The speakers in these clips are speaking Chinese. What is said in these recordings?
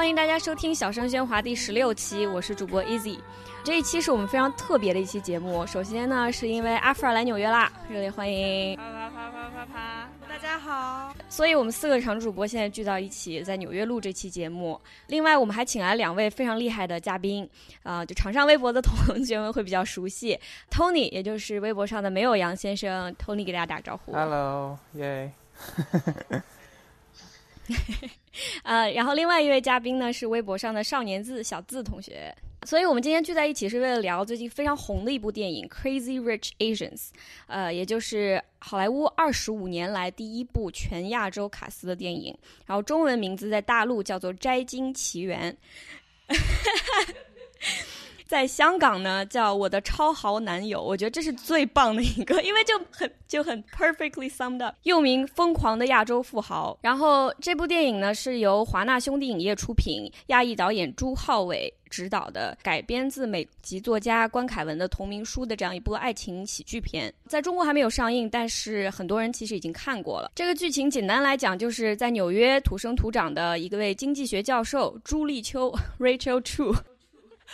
欢迎大家收听《小声喧哗》第十六期，我是主播 Easy。这一期是我们非常特别的一期节目。首先呢，是因为阿弗尔来纽约啦，热烈欢迎！啪啪啪啪啪啪！大家好。所以我们四个常驻主播现在聚到一起，在纽约录这期节目。另外，我们还请来两位非常厉害的嘉宾，啊，就场上微博的同学们会比较熟悉，Tony，也就是微博上的没有杨先生，Tony 给大家打个招呼。Hello，耶。呃，然后另外一位嘉宾呢是微博上的少年字小字同学，所以我们今天聚在一起是为了聊最近非常红的一部电影《Crazy Rich Asians》，呃，也就是好莱坞二十五年来第一部全亚洲卡司的电影，然后中文名字在大陆叫做《摘金奇缘》。在香港呢，叫我的超豪男友，我觉得这是最棒的一个，因为就很就很 perfectly summed up，又名疯狂的亚洲富豪。然后这部电影呢是由华纳兄弟影业出品，亚裔导演朱浩伟执导的，改编自美籍作家关凯文的同名书的这样一部爱情喜剧片，在中国还没有上映，但是很多人其实已经看过了。这个剧情简单来讲，就是在纽约土生土长的一个位经济学教授朱立秋 Rachel Chu。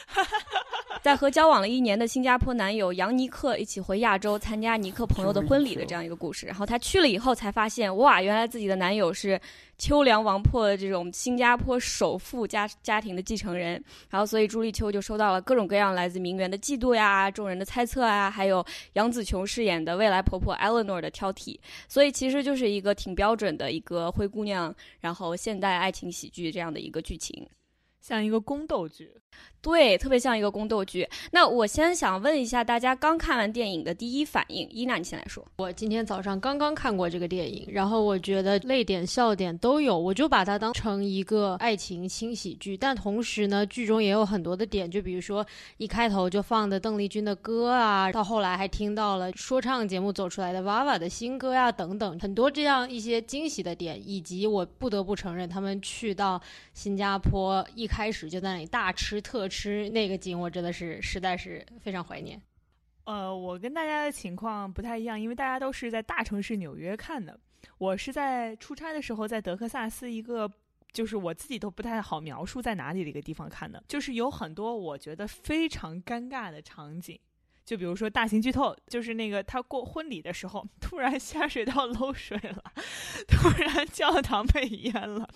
在和交往了一年的新加坡男友杨尼克一起回亚洲参加尼克朋友的婚礼的这样一个故事，然后她去了以后才发现，哇，原来自己的男友是秋凉王破的这种新加坡首富家家庭的继承人，然后所以朱丽秋就收到了各种各样来自名媛的嫉妒呀、众人的猜测啊，还有杨紫琼饰演的未来婆婆 Eleanor 的挑剔，所以其实就是一个挺标准的一个灰姑娘，然后现代爱情喜剧这样的一个剧情，像一个宫斗剧。对，特别像一个宫斗剧。那我先想问一下大家，刚看完电影的第一反应。伊娜，你先来说。我今天早上刚刚看过这个电影，然后我觉得泪点、笑点都有，我就把它当成一个爱情轻喜剧。但同时呢，剧中也有很多的点，就比如说一开头就放的邓丽君的歌啊，到后来还听到了说唱节目走出来的娃娃的新歌呀，等等，很多这样一些惊喜的点，以及我不得不承认，他们去到新加坡一开开始就在那里大吃特。吃那个景，我真的是实在是非常怀念。呃，我跟大家的情况不太一样，因为大家都是在大城市纽约看的。我是在出差的时候，在德克萨斯一个，就是我自己都不太好描述在哪里的一个地方看的，就是有很多我觉得非常尴尬的场景。就比如说大型剧透，就是那个他过婚礼的时候，突然下水道漏水了，突然教堂被淹了，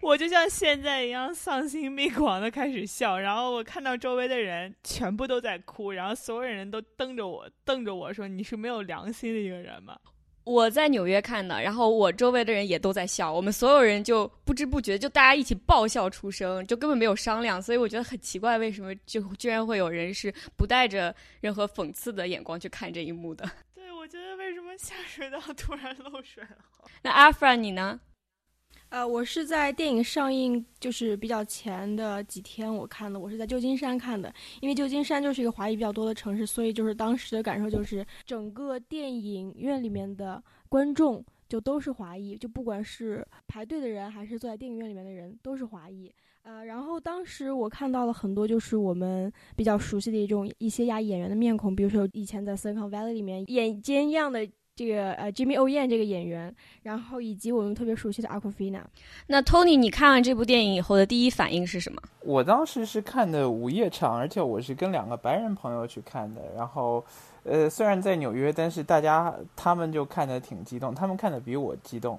我就像现在一样丧心病狂的开始笑，然后我看到周围的人全部都在哭，然后所有人都瞪着我，瞪着我说：“你是没有良心的一个人吗？”我在纽约看的，然后我周围的人也都在笑，我们所有人就不知不觉就大家一起爆笑出声，就根本没有商量，所以我觉得很奇怪，为什么就居然会有人是不带着任何讽刺的眼光去看这一幕的？对，我觉得为什么下水道突然漏水了？那阿弗兰你呢？呃，我是在电影上映就是比较前的几天我看的，我是在旧金山看的，因为旧金山就是一个华裔比较多的城市，所以就是当时的感受就是整个电影院里面的观众就都是华裔，就不管是排队的人还是坐在电影院里面的人都是华裔。呃，然后当时我看到了很多就是我们比较熟悉的一种一些亚裔演员的面孔，比如说以前在《Silicon Valley》里面演奸样的。这个呃，Jimmy O. Yan 这个演员，然后以及我们特别熟悉的 Aquafina。那 Tony，你看完这部电影以后的第一反应是什么？我当时是看的午夜场，而且我是跟两个白人朋友去看的。然后，呃，虽然在纽约，但是大家他们就看的挺激动，他们看的比我激动。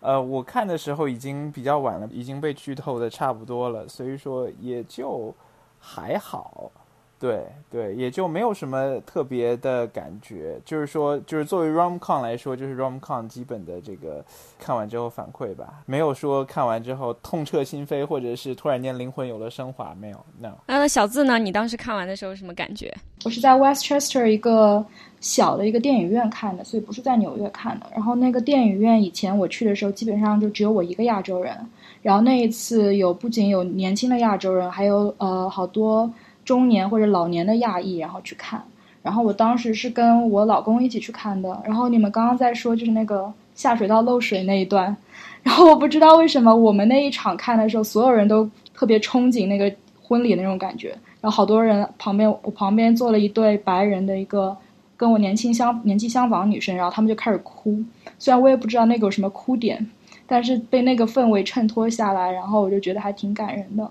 呃，我看的时候已经比较晚了，已经被剧透的差不多了，所以说也就还好。对对，也就没有什么特别的感觉。就是说，就是作为 rom com 来说，就是 rom com 基本的这个看完之后反馈吧，没有说看完之后痛彻心扉，或者是突然间灵魂有了升华，没有。No。那小字呢？你当时看完的时候什么感觉？我是在 Westchester 一个小的一个电影院看的，所以不是在纽约看的。然后那个电影院以前我去的时候，基本上就只有我一个亚洲人。然后那一次有不仅有年轻的亚洲人，还有呃好多。中年或者老年的亚裔，然后去看。然后我当时是跟我老公一起去看的。然后你们刚刚在说就是那个下水道漏水那一段，然后我不知道为什么我们那一场看的时候，所有人都特别憧憬那个婚礼那种感觉。然后好多人旁边，我旁边坐了一对白人的一个跟我年轻相年纪相仿女生，然后他们就开始哭。虽然我也不知道那个有什么哭点，但是被那个氛围衬托下来，然后我就觉得还挺感人的。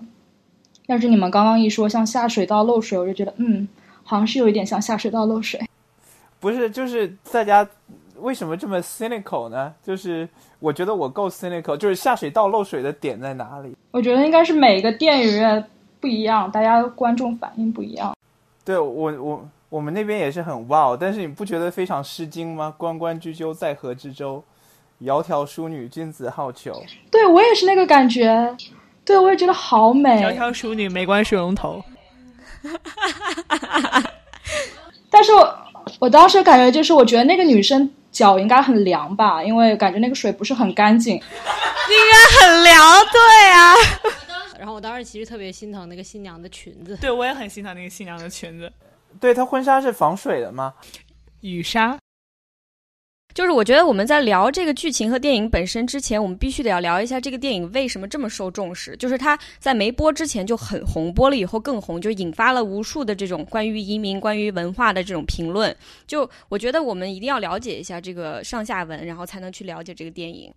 要是你们刚刚一说像下水道漏水，我就觉得嗯，好像是有一点像下水道漏水。不是，就是大家为什么这么 cynical 呢？就是我觉得我够 cynical，就是下水道漏水的点在哪里？我觉得应该是每个电影院不一样，大家观众反应不一样。对我我我们那边也是很 wow，但是你不觉得非常诗经吗？关关雎鸠，在河之洲，窈窕淑女，君子好逑。对我也是那个感觉。对，我也觉得好美。窈窕淑女，没关水龙头。但是我我当时感觉就是，我觉得那个女生脚应该很凉吧，因为感觉那个水不是很干净。应该很凉，对啊。然后我当时其实特别心疼那个新娘的裙子。对，我也很心疼那个新娘的裙子。对，她婚纱是防水的吗？雨纱。就是我觉得我们在聊这个剧情和电影本身之前，我们必须得要聊一下这个电影为什么这么受重视。就是它在没播之前就很红，播了以后更红，就引发了无数的这种关于移民、关于文化的这种评论。就我觉得我们一定要了解一下这个上下文，然后才能去了解这个电影。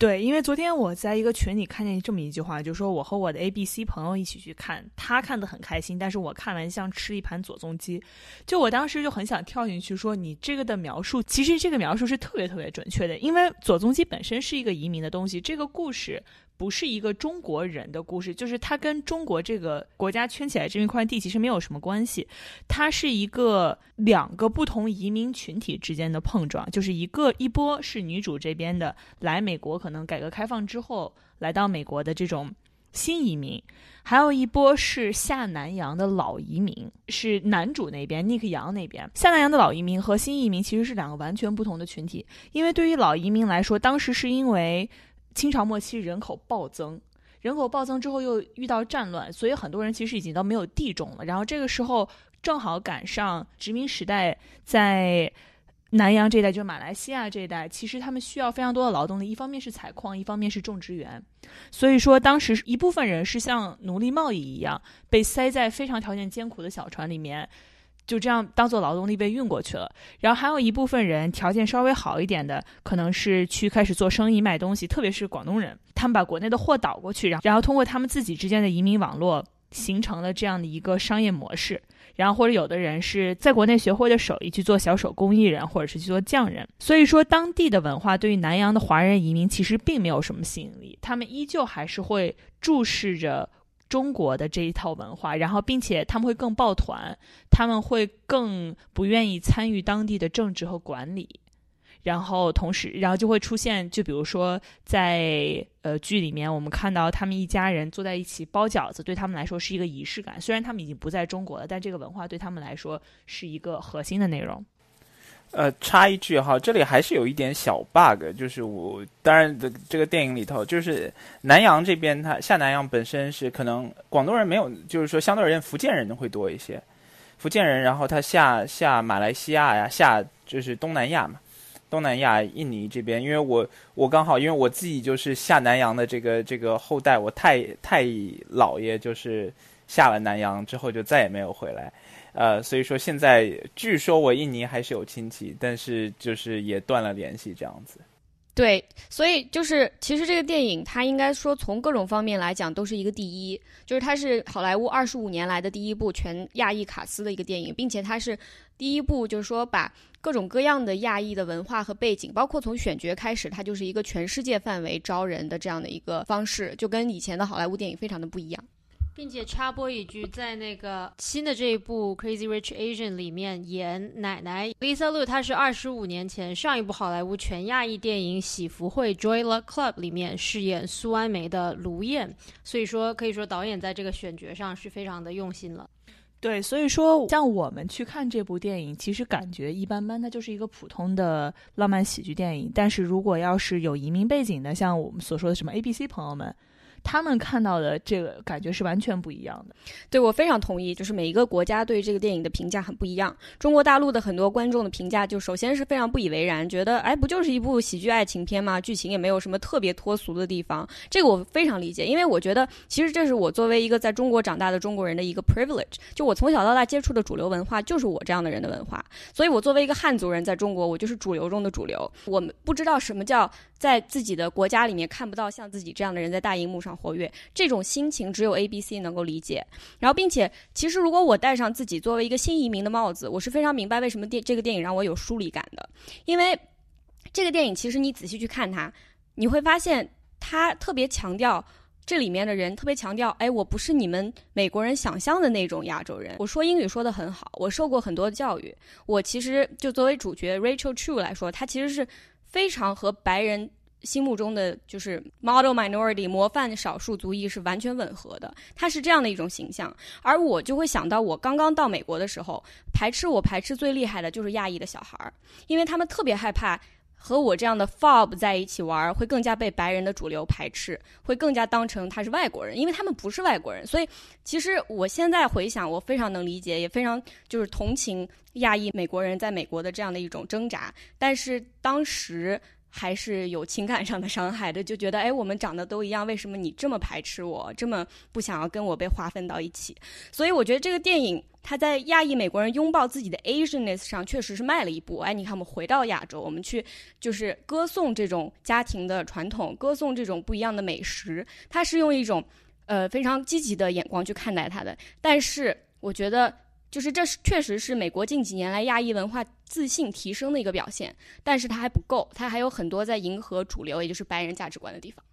对，因为昨天我在一个群里看见这么一句话，就说我和我的 A、B、C 朋友一起去看，他看得很开心，但是我看完像吃了一盘左宗基。就我当时就很想跳进去说，你这个的描述，其实这个描述是特别特别准确的，因为左宗基本身是一个移民的东西，这个故事。不是一个中国人的故事，就是它跟中国这个国家圈起来这一块地其实没有什么关系，它是一个两个不同移民群体之间的碰撞，就是一个一波是女主这边的来美国，可能改革开放之后来到美国的这种新移民，还有一波是下南洋的老移民，是男主那边 Nick 杨那边下南洋的老移民和新移民其实是两个完全不同的群体，因为对于老移民来说，当时是因为。清朝末期人口暴增，人口暴增之后又遇到战乱，所以很多人其实已经都没有地种了。然后这个时候正好赶上殖民时代，在南洋这一带，就是马来西亚这一带，其实他们需要非常多的劳动力，一方面是采矿，一方面是种植园。所以说，当时一部分人是像奴隶贸易一样，被塞在非常条件艰苦的小船里面。就这样当做劳动力被运过去了，然后还有一部分人条件稍微好一点的，可能是去开始做生意卖东西，特别是广东人，他们把国内的货倒过去，然后然后通过他们自己之间的移民网络，形成了这样的一个商业模式。然后或者有的人是在国内学会的手艺去做小手工艺人，或者是去做匠人。所以说，当地的文化对于南洋的华人移民其实并没有什么吸引力，他们依旧还是会注视着。中国的这一套文化，然后并且他们会更抱团，他们会更不愿意参与当地的政治和管理，然后同时，然后就会出现，就比如说在呃剧里面，我们看到他们一家人坐在一起包饺子，对他们来说是一个仪式感。虽然他们已经不在中国了，但这个文化对他们来说是一个核心的内容。呃，插一句哈，这里还是有一点小 bug，就是我当然的这个电影里头，就是南洋这边，它下南洋本身是可能广东人没有，就是说相对而言福建人会多一些，福建人，然后他下下马来西亚呀，下就是东南亚嘛，东南亚印尼这边，因为我我刚好因为我自己就是下南洋的这个这个后代，我太太姥爷就是下了南洋之后就再也没有回来。呃，所以说现在据说我印尼还是有亲戚，但是就是也断了联系这样子。对，所以就是其实这个电影它应该说从各种方面来讲都是一个第一，就是它是好莱坞二十五年来的第一部全亚裔卡司的一个电影，并且它是第一部就是说把各种各样的亚裔的文化和背景，包括从选角开始，它就是一个全世界范围招人的这样的一个方式，就跟以前的好莱坞电影非常的不一样。并且插播一句，在那个新的这一部《Crazy Rich Asian》里面演奶奶 Lisa Lu，她是二十五年前上一部好莱坞全亚裔电影《喜福会》（Joy Luck Club） 里面饰演苏安梅的卢燕，所以说可以说导演在这个选角上是非常的用心了。对，所以说像我们去看这部电影，其实感觉一般般，它就是一个普通的浪漫喜剧电影。但是如果要是有移民背景的，像我们所说的什么 A、B、C 朋友们。他们看到的这个感觉是完全不一样的。对我非常同意，就是每一个国家对这个电影的评价很不一样。中国大陆的很多观众的评价，就首先是非常不以为然，觉得哎，不就是一部喜剧爱情片吗？剧情也没有什么特别脱俗的地方。这个我非常理解，因为我觉得其实这是我作为一个在中国长大的中国人的一个 privilege，就我从小到大接触的主流文化就是我这样的人的文化，所以我作为一个汉族人在中国，我就是主流中的主流。我们不知道什么叫在自己的国家里面看不到像自己这样的人在大荧幕上活跃，这种心情只有 A B C 能够理解。然后，并且其实如果我戴上自己作为一个新移民的帽子，我是非常明白为什么电这个电影让我有疏离感的，因为这个电影其实你仔细去看它，你会发现它特别强调。这里面的人特别强调，哎，我不是你们美国人想象的那种亚洲人。我说英语说的很好，我受过很多教育。我其实就作为主角 Rachel Chu 来说，她其实是非常和白人心目中的就是 model minority 模范少数族裔是完全吻合的。他是这样的一种形象，而我就会想到，我刚刚到美国的时候，排斥我排斥最厉害的就是亚裔的小孩儿，因为他们特别害怕。和我这样的 fob 在一起玩，会更加被白人的主流排斥，会更加当成他是外国人，因为他们不是外国人。所以，其实我现在回想，我非常能理解，也非常就是同情亚裔美国人在美国的这样的一种挣扎。但是当时还是有情感上的伤害的，就觉得，哎，我们长得都一样，为什么你这么排斥我，这么不想要跟我被划分到一起？所以，我觉得这个电影。它在亚裔美国人拥抱自己的 Asianess 上确实是迈了一步。哎，你看，我们回到亚洲，我们去就是歌颂这种家庭的传统，歌颂这种不一样的美食。它是用一种呃非常积极的眼光去看待它的。但是，我觉得就是这是确实是美国近几年来亚裔文化自信提升的一个表现。但是它还不够，它还有很多在迎合主流，也就是白人价值观的地方。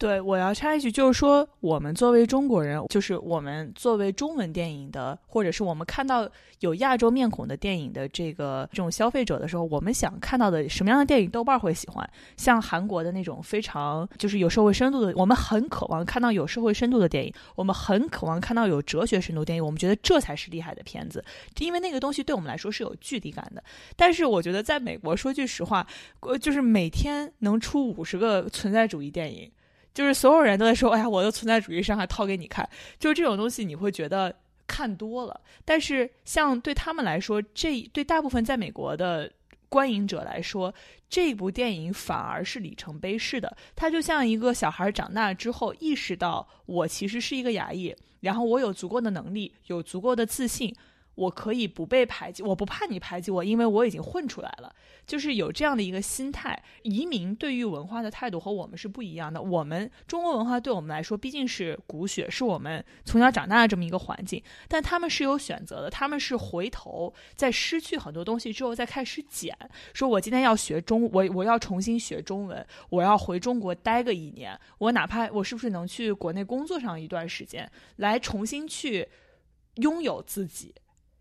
对，我要插一句，就是说，我们作为中国人，就是我们作为中文电影的，或者是我们看到有亚洲面孔的电影的这个这种消费者的时候，我们想看到的什么样的电影，豆瓣会喜欢？像韩国的那种非常就是有社会深度的，我们很渴望看到有社会深度的电影，我们很渴望看到有哲学深度电影，我们觉得这才是厉害的片子，因为那个东西对我们来说是有距离感的。但是我觉得在美国，说句实话，呃，就是每天能出五十个存在主义电影。就是所有人都在说，哎呀，我的存在主义伤害掏给你看，就是这种东西，你会觉得看多了。但是像对他们来说，这对大部分在美国的观影者来说，这部电影反而是里程碑式的。它就像一个小孩长大之后意识到，我其实是一个牙医，然后我有足够的能力，有足够的自信。我可以不被排挤，我不怕你排挤我，因为我已经混出来了。就是有这样的一个心态。移民对于文化的态度和我们是不一样的。我们中国文化对我们来说毕竟是骨血，是我们从小长大的这么一个环境。但他们是有选择的，他们是回头在失去很多东西之后再开始捡。说我今天要学中，我我要重新学中文，我要回中国待个一年，我哪怕我是不是能去国内工作上一段时间，来重新去拥有自己。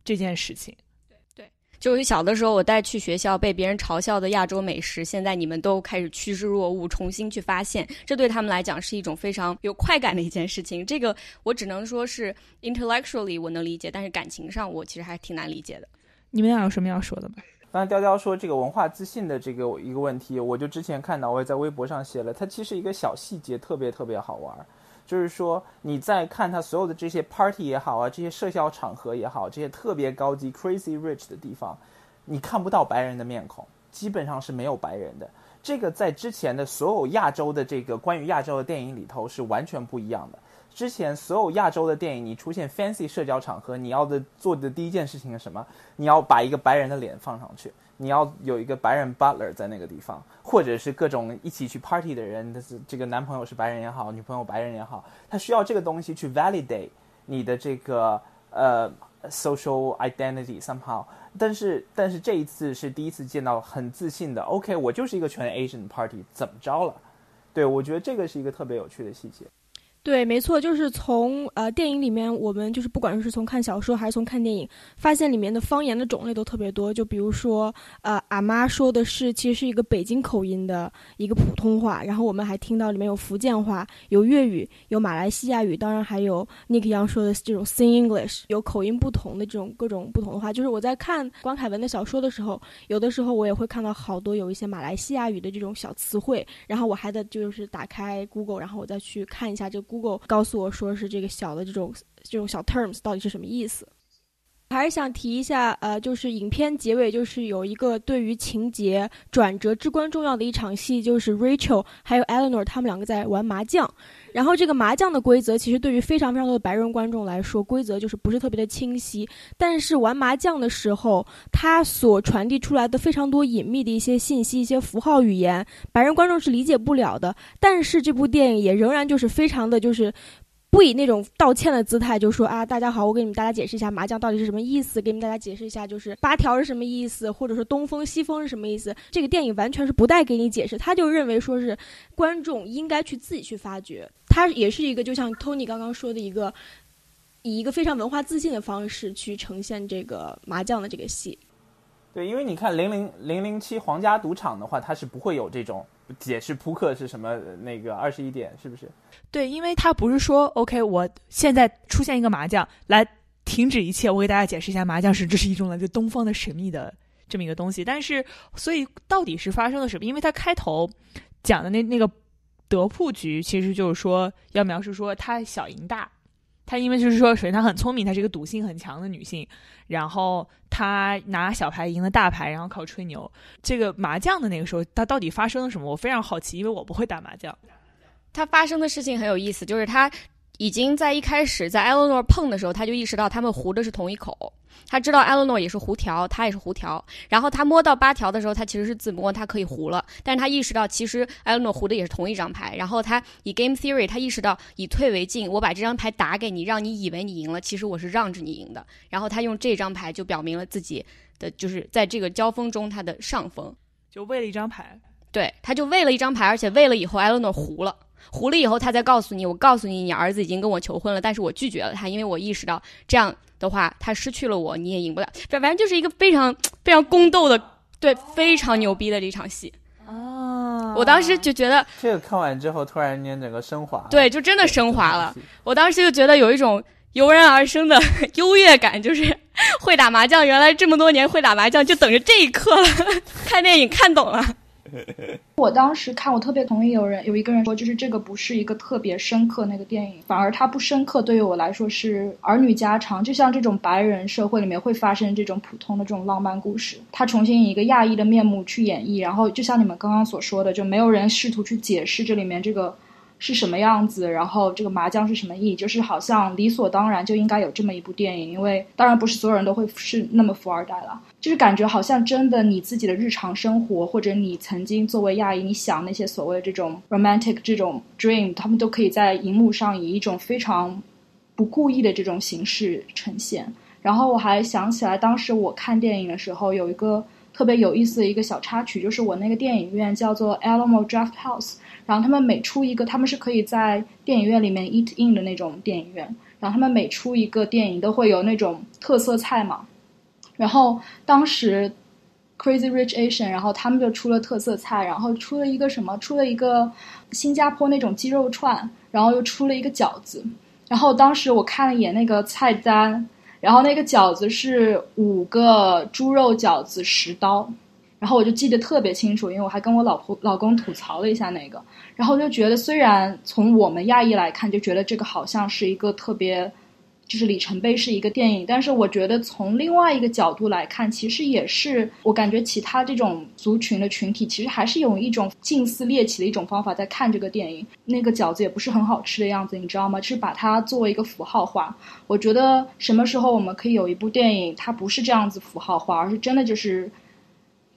这件事情，对对，就是小的时候我带去学校被别人嘲笑的亚洲美食，现在你们都开始趋之若鹜，重新去发现，这对他们来讲是一种非常有快感的一件事情。这个我只能说是 intellectually 我能理解，但是感情上我其实还挺难理解的。你们俩有什么要说的吗？刚才雕雕说这个文化自信的这个一个问题，我就之前看到，我也在微博上写了，它其实一个小细节特别特别好玩。就是说，你在看他所有的这些 party 也好啊，这些社交场合也好，这些特别高级 crazy rich 的地方，你看不到白人的面孔，基本上是没有白人的。这个在之前的所有亚洲的这个关于亚洲的电影里头是完全不一样的。之前所有亚洲的电影，你出现 fancy 社交场合，你要的做的第一件事情是什么？你要把一个白人的脸放上去。你要有一个白人 butler 在那个地方，或者是各种一起去 party 的人，是这个男朋友是白人也好，女朋友白人也好，他需要这个东西去 validate 你的这个呃 social identity somehow。但是但是这一次是第一次见到很自信的，OK，我就是一个全 Asian party，怎么着了？对我觉得这个是一个特别有趣的细节。对，没错，就是从呃电影里面，我们就是不管是从看小说还是从看电影，发现里面的方言的种类都特别多。就比如说，呃，阿妈说的是其实是一个北京口音的一个普通话，然后我们还听到里面有福建话、有粤语、有马来西亚语，当然还有 Nick Young 说的这种 Sing English，有口音不同的这种各种不同的话。就是我在看关凯文的小说的时候，有的时候我也会看到好多有一些马来西亚语的这种小词汇，然后我还得就是打开 Google，然后我再去看一下这个 Google。告诉我说是这个小的这种这种小 terms 到底是什么意思？还是想提一下，呃，就是影片结尾就是有一个对于情节转折至关重要的一场戏，就是 Rachel 还有 Eleanor 他们两个在玩麻将。然后这个麻将的规则其实对于非常非常多的白人观众来说，规则就是不是特别的清晰。但是玩麻将的时候，它所传递出来的非常多隐秘的一些信息、一些符号语言，白人观众是理解不了的。但是这部电影也仍然就是非常的就是。不以那种道歉的姿态，就说啊，大家好，我给你们大家解释一下麻将到底是什么意思，给你们大家解释一下，就是八条是什么意思，或者说东风西风是什么意思。这个电影完全是不带给你解释，他就认为说是观众应该去自己去发掘。他也是一个就像 Tony 刚刚说的一个，以一个非常文化自信的方式去呈现这个麻将的这个戏。对，因为你看零零零零七皇家赌场的话，它是不会有这种解释扑克是什么那个二十一点是不是？对，因为他不是说 OK，我现在出现一个麻将来停止一切，我给大家解释一下麻将是这是一种来自东方的神秘的这么一个东西。但是，所以到底是发生了什么？因为他开头讲的那那个德扑局，其实就是说要描述说他小赢大。她因为就是说，首先她很聪明，她是一个赌性很强的女性，然后她拿小牌赢了大牌，然后靠吹牛。这个麻将的那个时候，她到底发生了什么？我非常好奇，因为我不会打麻将。他发生的事情很有意思，就是他已经在一开始在 Eleanor 碰的时候，他就意识到他们胡的是同一口。他知道 Eleanor 也是胡条，他也是胡条。然后他摸到八条的时候，他其实是自摸，他可以胡了。但是他意识到其实 Eleanor 胡的也是同一张牌。然后他以 Game Theory，他意识到以退为进，我把这张牌打给你，让你以为你赢了，其实我是让着你赢的。然后他用这张牌就表明了自己的就是在这个交锋中他的上风，就为了一张牌。对，他就为了一张牌，而且为了以后 Eleanor 胡了。糊了以后，他再告诉你，我告诉你，你儿子已经跟我求婚了，但是我拒绝了他，因为我意识到这样的话，他失去了我，你也赢不了。反正就是一个非常非常宫斗的，对，非常牛逼的这场戏。哦，我当时就觉得这个看完之后，突然间整个升华，对，就真的升华了。我当时就觉得有一种油然而生的 优越感，就是会打麻将，原来这么多年会打麻将，就等着这一刻了。看电影看懂了。我当时看，我特别同意有人有一个人说，就是这个不是一个特别深刻那个电影，反而它不深刻，对于我来说是儿女家常，就像这种白人社会里面会发生这种普通的这种浪漫故事，他重新以一个亚裔的面目去演绎，然后就像你们刚刚所说的，就没有人试图去解释这里面这个。是什么样子？然后这个麻将是什么意义？就是好像理所当然就应该有这么一部电影，因为当然不是所有人都会是那么富二代了。就是感觉好像真的你自己的日常生活，或者你曾经作为亚裔，你想那些所谓这种 romantic 这种 dream，他们都可以在荧幕上以一种非常不故意的这种形式呈现。然后我还想起来，当时我看电影的时候有一个特别有意思的一个小插曲，就是我那个电影院叫做 Alamo Draft House。然后他们每出一个，他们是可以在电影院里面 eat in 的那种电影院。然后他们每出一个电影都会有那种特色菜嘛。然后当时 Crazy Rich Asian，然后他们就出了特色菜，然后出了一个什么？出了一个新加坡那种鸡肉串，然后又出了一个饺子。然后当时我看了一眼那个菜单，然后那个饺子是五个猪肉饺子十刀。然后我就记得特别清楚，因为我还跟我老婆老公吐槽了一下那个，然后就觉得虽然从我们亚裔来看，就觉得这个好像是一个特别，就是里程碑是一个电影，但是我觉得从另外一个角度来看，其实也是我感觉其他这种族群的群体，其实还是有一种近似猎奇的一种方法在看这个电影。那个饺子也不是很好吃的样子，你知道吗？就是把它作为一个符号化。我觉得什么时候我们可以有一部电影，它不是这样子符号化，而是真的就是。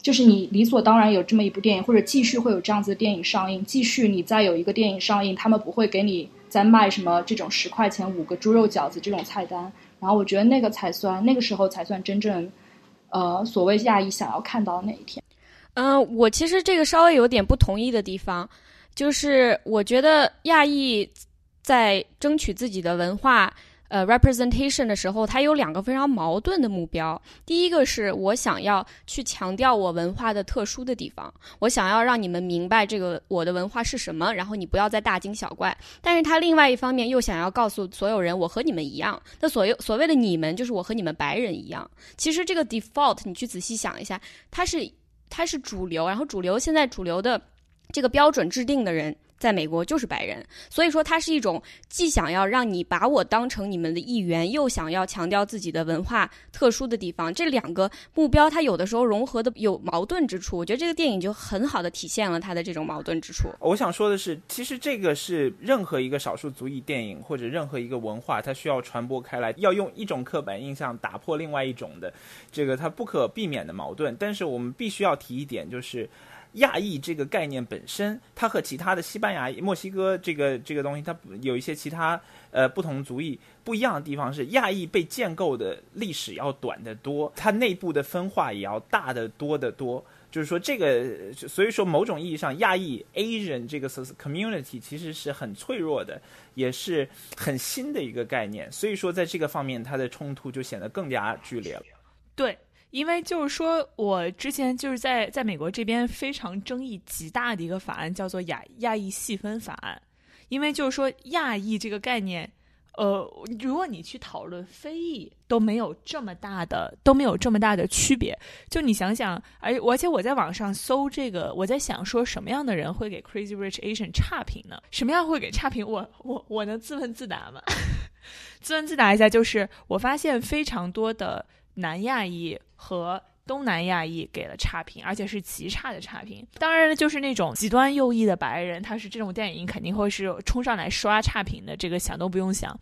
就是你理所当然有这么一部电影，或者继续会有这样子的电影上映，继续你再有一个电影上映，他们不会给你在卖什么这种十块钱五个猪肉饺子这种菜单。然后我觉得那个才算，那个时候才算真正，呃，所谓亚裔想要看到那一天。嗯，我其实这个稍微有点不同意的地方，就是我觉得亚裔在争取自己的文化。呃，representation 的时候，它有两个非常矛盾的目标。第一个是我想要去强调我文化的特殊的地方，我想要让你们明白这个我的文化是什么，然后你不要再大惊小怪。但是它另外一方面又想要告诉所有人，我和你们一样。那所有所谓的你们，就是我和你们白人一样。其实这个 default，你去仔细想一下，它是它是主流，然后主流现在主流的这个标准制定的人。在美国就是白人，所以说它是一种既想要让你把我当成你们的一员，又想要强调自己的文化特殊的地方。这两个目标，它有的时候融合的有矛盾之处。我觉得这个电影就很好的体现了它的这种矛盾之处。我想说的是，其实这个是任何一个少数族裔电影或者任何一个文化，它需要传播开来，要用一种刻板印象打破另外一种的，这个它不可避免的矛盾。但是我们必须要提一点，就是。亚裔这个概念本身，它和其他的西班牙、墨西哥这个这个东西，它有一些其他呃不同族裔不一样的地方是，亚裔被建构的历史要短得多，它内部的分化也要大得多得多。就是说，这个所以说某种意义上，亚裔 Asian 这个 community 其实是很脆弱的，也是很新的一个概念。所以说，在这个方面，它的冲突就显得更加剧烈了。对。因为就是说，我之前就是在在美国这边非常争议极大的一个法案，叫做亚亚裔细分法案。因为就是说，亚裔这个概念，呃，如果你去讨论非裔，都没有这么大的都没有这么大的区别。就你想想，而而且我在网上搜这个，我在想说，什么样的人会给 Crazy Rich Asian 差评呢？什么样会给差评？我我我能自问自答吗？自问自答一下，就是我发现非常多的。南亚裔和东南亚裔给了差评，而且是极差的差评。当然，就是那种极端右翼的白人，他是这种电影肯定会是冲上来刷差评的，这个想都不用想。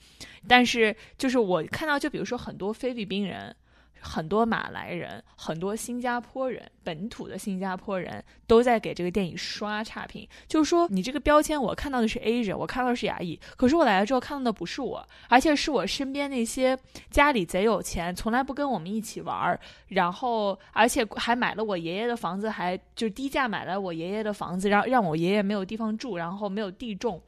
但是，就是我看到，就比如说很多菲律宾人。很多马来人、很多新加坡人、本土的新加坡人都在给这个电影刷差评，就是说你这个标签，我看到的是 Asian，我看到的是亚裔，可是我来了之后看到的不是我，而且是我身边那些家里贼有钱，从来不跟我们一起玩儿，然后而且还买了我爷爷的房子，还就是低价买了我爷爷的房子，让让我爷爷没有地方住，然后没有地种，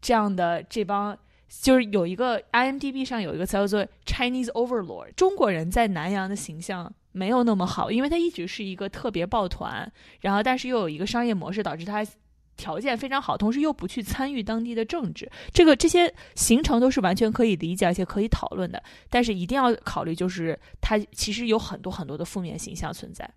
这样的这帮。就是有一个 IMDB 上有一个词叫做 Chinese Overlord，中国人在南洋的形象没有那么好，因为他一直是一个特别抱团，然后但是又有一个商业模式导致他条件非常好，同时又不去参与当地的政治，这个这些行程都是完全可以理解而且可以讨论的，但是一定要考虑就是他其实有很多很多的负面形象存在。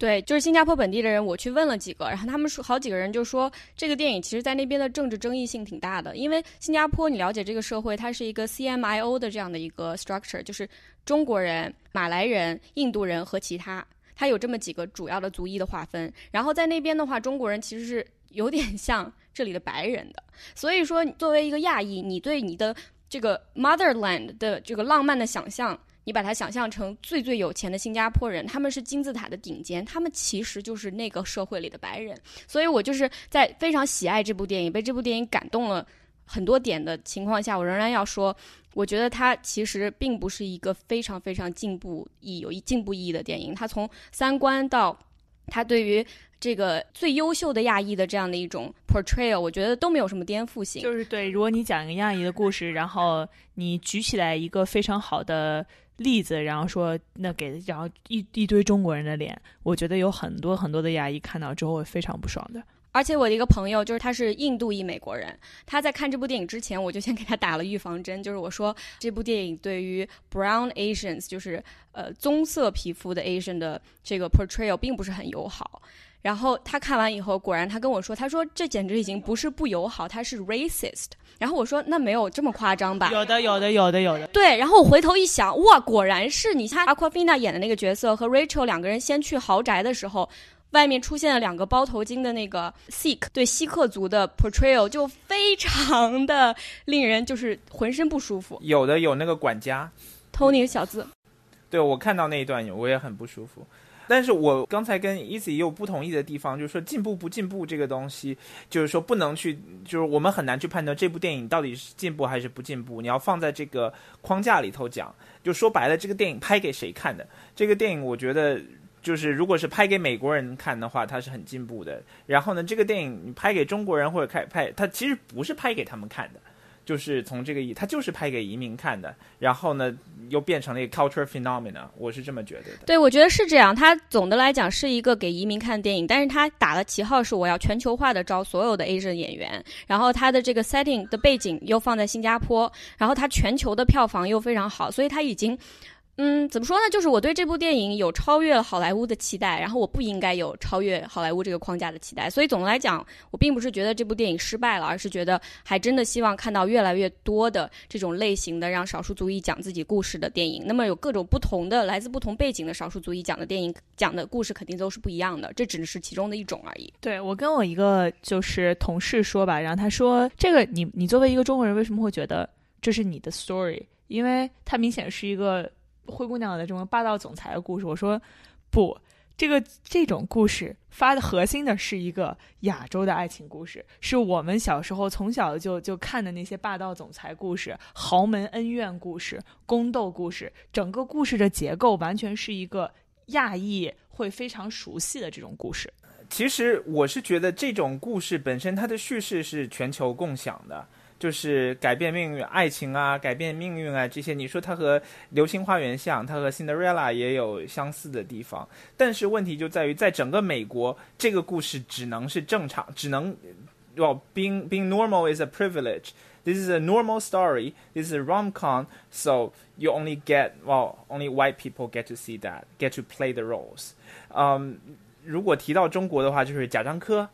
对，就是新加坡本地的人，我去问了几个，然后他们说好几个人就说，这个电影其实在那边的政治争议性挺大的，因为新加坡，你了解这个社会，它是一个 CMIO 的这样的一个 structure，就是中国人、马来人、印度人和其他，它有这么几个主要的族裔的划分。然后在那边的话，中国人其实是有点像这里的白人的，所以说作为一个亚裔，你对你的这个 motherland 的这个浪漫的想象。你把它想象成最最有钱的新加坡人，他们是金字塔的顶尖，他们其实就是那个社会里的白人。所以我就是在非常喜爱这部电影，被这部电影感动了很多点的情况下，我仍然要说，我觉得它其实并不是一个非常非常进步意有一进步意义的电影。它从三观到它对于这个最优秀的亚裔的这样的一种 portrayal，我觉得都没有什么颠覆性。就是对，如果你讲一个亚裔的故事，然后你举起来一个非常好的。例子，然后说那给，然后一一堆中国人的脸，我觉得有很多很多的亚裔看到之后会非常不爽的。而且我的一个朋友，就是他是印度裔美国人，他在看这部电影之前，我就先给他打了预防针，就是我说这部电影对于 Brown Asians，就是呃棕色皮肤的 Asian 的这个 portrayal 并不是很友好。然后他看完以后，果然他跟我说，他说这简直已经不是不友好，他是 racist。然后我说那没有这么夸张吧？有的，有的，有的，有的。对，然后我回头一想，哇，果然是你看 Aquafina 演的那个角色和 Rachel 两个人先去豪宅的时候，外面出现了两个包头巾的那个 Sikh 对锡克族的 portrayal 就非常的令人就是浑身不舒服。有的有那个管家，Tony 小子。对我看到那一段我也很不舒服。但是我刚才跟 Easy 有不同意的地方，就是说进步不进步这个东西，就是说不能去，就是我们很难去判断这部电影到底是进步还是不进步。你要放在这个框架里头讲，就说白了，这个电影拍给谁看的？这个电影我觉得就是如果是拍给美国人看的话，它是很进步的。然后呢，这个电影你拍给中国人或者开拍，它其实不是拍给他们看的。就是从这个移，他就是拍给移民看的，然后呢，又变成了一个 culture phenomena，我是这么觉得的。对，我觉得是这样。他总的来讲是一个给移民看的电影，但是他打了旗号是我要全球化的招所有的 Asian 演员，然后他的这个 setting 的背景又放在新加坡，然后他全球的票房又非常好，所以他已经。嗯，怎么说呢？就是我对这部电影有超越好莱坞的期待，然后我不应该有超越好莱坞这个框架的期待。所以总的来讲，我并不是觉得这部电影失败了，而是觉得还真的希望看到越来越多的这种类型的让少数族裔讲自己故事的电影。那么有各种不同的来自不同背景的少数族裔讲的电影，讲的故事肯定都是不一样的。这只是其中的一种而已。对我跟我一个就是同事说吧，然后他说：“这个你你作为一个中国人，为什么会觉得这是你的 story？因为它明显是一个。”灰姑娘的这种霸道总裁的故事，我说不，这个这种故事发的核心的是一个亚洲的爱情故事，是我们小时候从小就就看的那些霸道总裁故事、豪门恩怨故事、宫斗故事，整个故事的结构完全是一个亚裔会非常熟悉的这种故事。其实我是觉得这种故事本身它的叙事是全球共享的。就是改变命运、爱情啊，改变命运啊，这些你说它和《流星花园》像，它和《Cinderella》也有相似的地方，但是问题就在于，在整个美国，这个故事只能是正常，只能，well being being normal is a privilege. This is a normal story. This is a rom-com. So you only get well, only white people get to see that, get to play the roles. 嗯，如果提到中国的话，就是贾樟柯。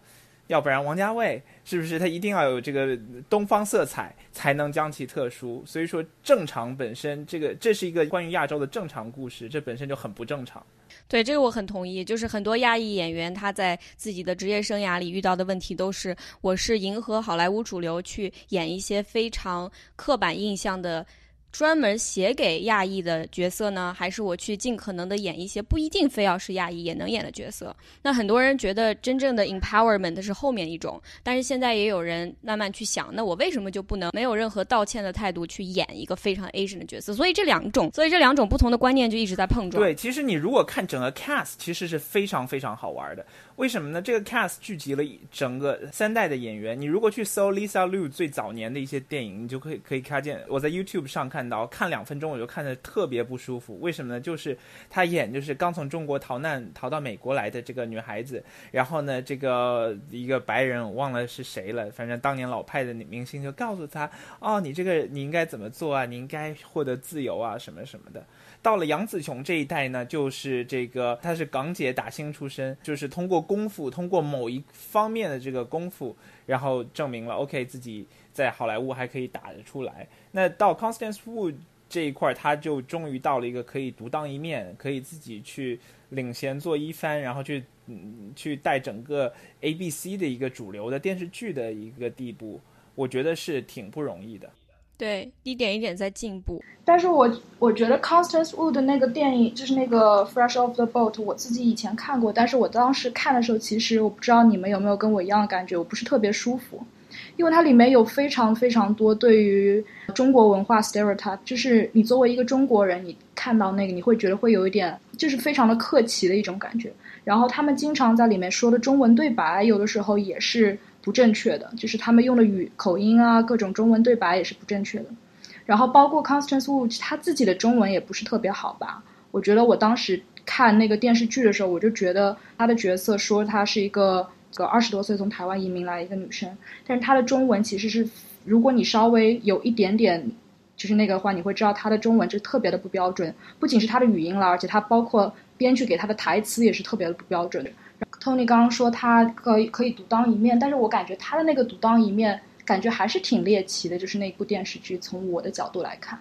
要不然王家卫是不是他一定要有这个东方色彩才能将其特殊？所以说正常本身这个这是一个关于亚洲的正常故事，这本身就很不正常。对这个我很同意，就是很多亚裔演员他在自己的职业生涯里遇到的问题都是，我是迎合好莱坞主流去演一些非常刻板印象的。专门写给亚裔的角色呢，还是我去尽可能的演一些不一定非要是亚裔也能演的角色？那很多人觉得真正的 empowerment 是后面一种，但是现在也有人慢慢去想，那我为什么就不能没有任何道歉的态度去演一个非常 Asian 的角色？所以这两种，所以这两种不同的观念就一直在碰撞。对，其实你如果看整个 cast，其实是非常非常好玩的。为什么呢？这个 cast 聚集了整个三代的演员。你如果去搜 Lisa Liu 最早年的一些电影，你就可以可以看见。我在 YouTube 上看到，看两分钟我就看的特别不舒服。为什么呢？就是她演就是刚从中国逃难逃到美国来的这个女孩子，然后呢，这个一个白人我忘了是谁了，反正当年老派的女明星就告诉她，哦，你这个你应该怎么做啊？你应该获得自由啊，什么什么的。到了杨紫琼这一代呢，就是这个，她是港姐打星出身，就是通过功夫，通过某一方面的这个功夫，然后证明了 OK 自己在好莱坞还可以打得出来。那到 Constance Wu 这一块，他就终于到了一个可以独当一面，可以自己去领衔做一番，然后去嗯去带整个 ABC 的一个主流的电视剧的一个地步，我觉得是挺不容易的。对，一点一点在进步。但是我我觉得 Constance Wu 的那个电影，就是那个 Fresh Off the Boat，我自己以前看过，但是我当时看的时候，其实我不知道你们有没有跟我一样的感觉，我不是特别舒服，因为它里面有非常非常多对于中国文化 stereotype，就是你作为一个中国人，你看到那个你会觉得会有一点，就是非常的客气的一种感觉。然后他们经常在里面说的中文对白，有的时候也是。不正确的，就是他们用的语口音啊，各种中文对白也是不正确的。然后包括 Constance Wu 他自己的中文也不是特别好吧？我觉得我当时看那个电视剧的时候，我就觉得他的角色说她是一个个二十多岁从台湾移民来一个女生，但是她的中文其实是，如果你稍微有一点点就是那个话，你会知道她的中文就特别的不标准。不仅是她的语音了，而且她包括编剧给她的台词也是特别的不标准。Tony 刚刚说他可以可以独当一面，但是我感觉他的那个独当一面，感觉还是挺猎奇的。就是那部电视剧，从我的角度来看，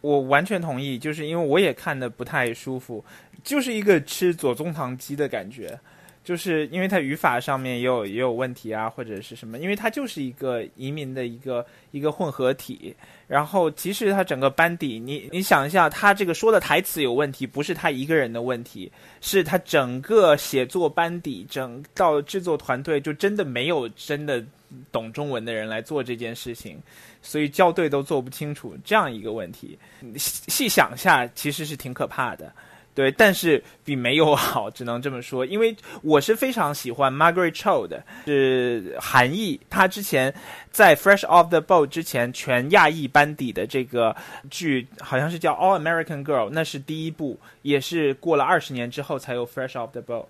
我完全同意，就是因为我也看的不太舒服，就是一个吃左宗棠鸡的感觉。就是因为它语法上面也有也有问题啊，或者是什么？因为它就是一个移民的一个一个混合体。然后其实他整个班底，你你想一下，他这个说的台词有问题，不是他一个人的问题，是他整个写作班底，整到制作团队就真的没有真的懂中文的人来做这件事情，所以校对都做不清楚这样一个问题。细细想下，其实是挺可怕的。对，但是比没有好，只能这么说。因为我是非常喜欢 Margaret Cho 的，是韩裔。她之前在 Fresh Off the Boat 之前，全亚裔班底的这个剧好像是叫 All American Girl，那是第一部，也是过了二十年之后才有 Fresh Off the Boat。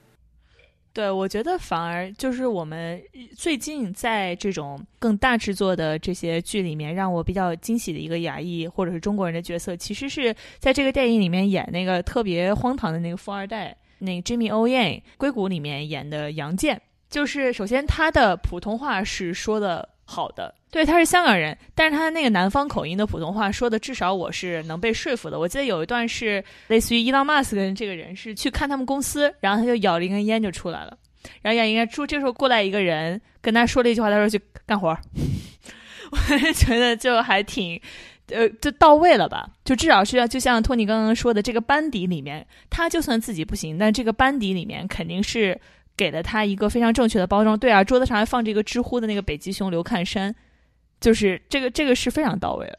对，我觉得反而就是我们最近在这种更大制作的这些剧里面，让我比较惊喜的一个亚裔或者是中国人的角色，其实是在这个电影里面演那个特别荒唐的那个富二代，那 Jimmy O Yang 硅谷里面演的杨建。就是首先他的普通话是说的好的，对，他是香港人，但是他的那个南方口音的普通话说的，至少我是能被说服的。我记得有一段是类似于伊朗马斯跟这个人是去看他们公司，然后他就咬了一根烟就出来了，然后演应该出这时候过来一个人跟他说了一句话，他说去干活 我觉得就还挺，呃，就到位了吧？就至少是要就像托尼刚刚说的，这个班底里面，他就算自己不行，但这个班底里面肯定是。给了他一个非常正确的包装，对啊，桌子上还放着一个知乎的那个北极熊刘看山，就是这个这个是非常到位的。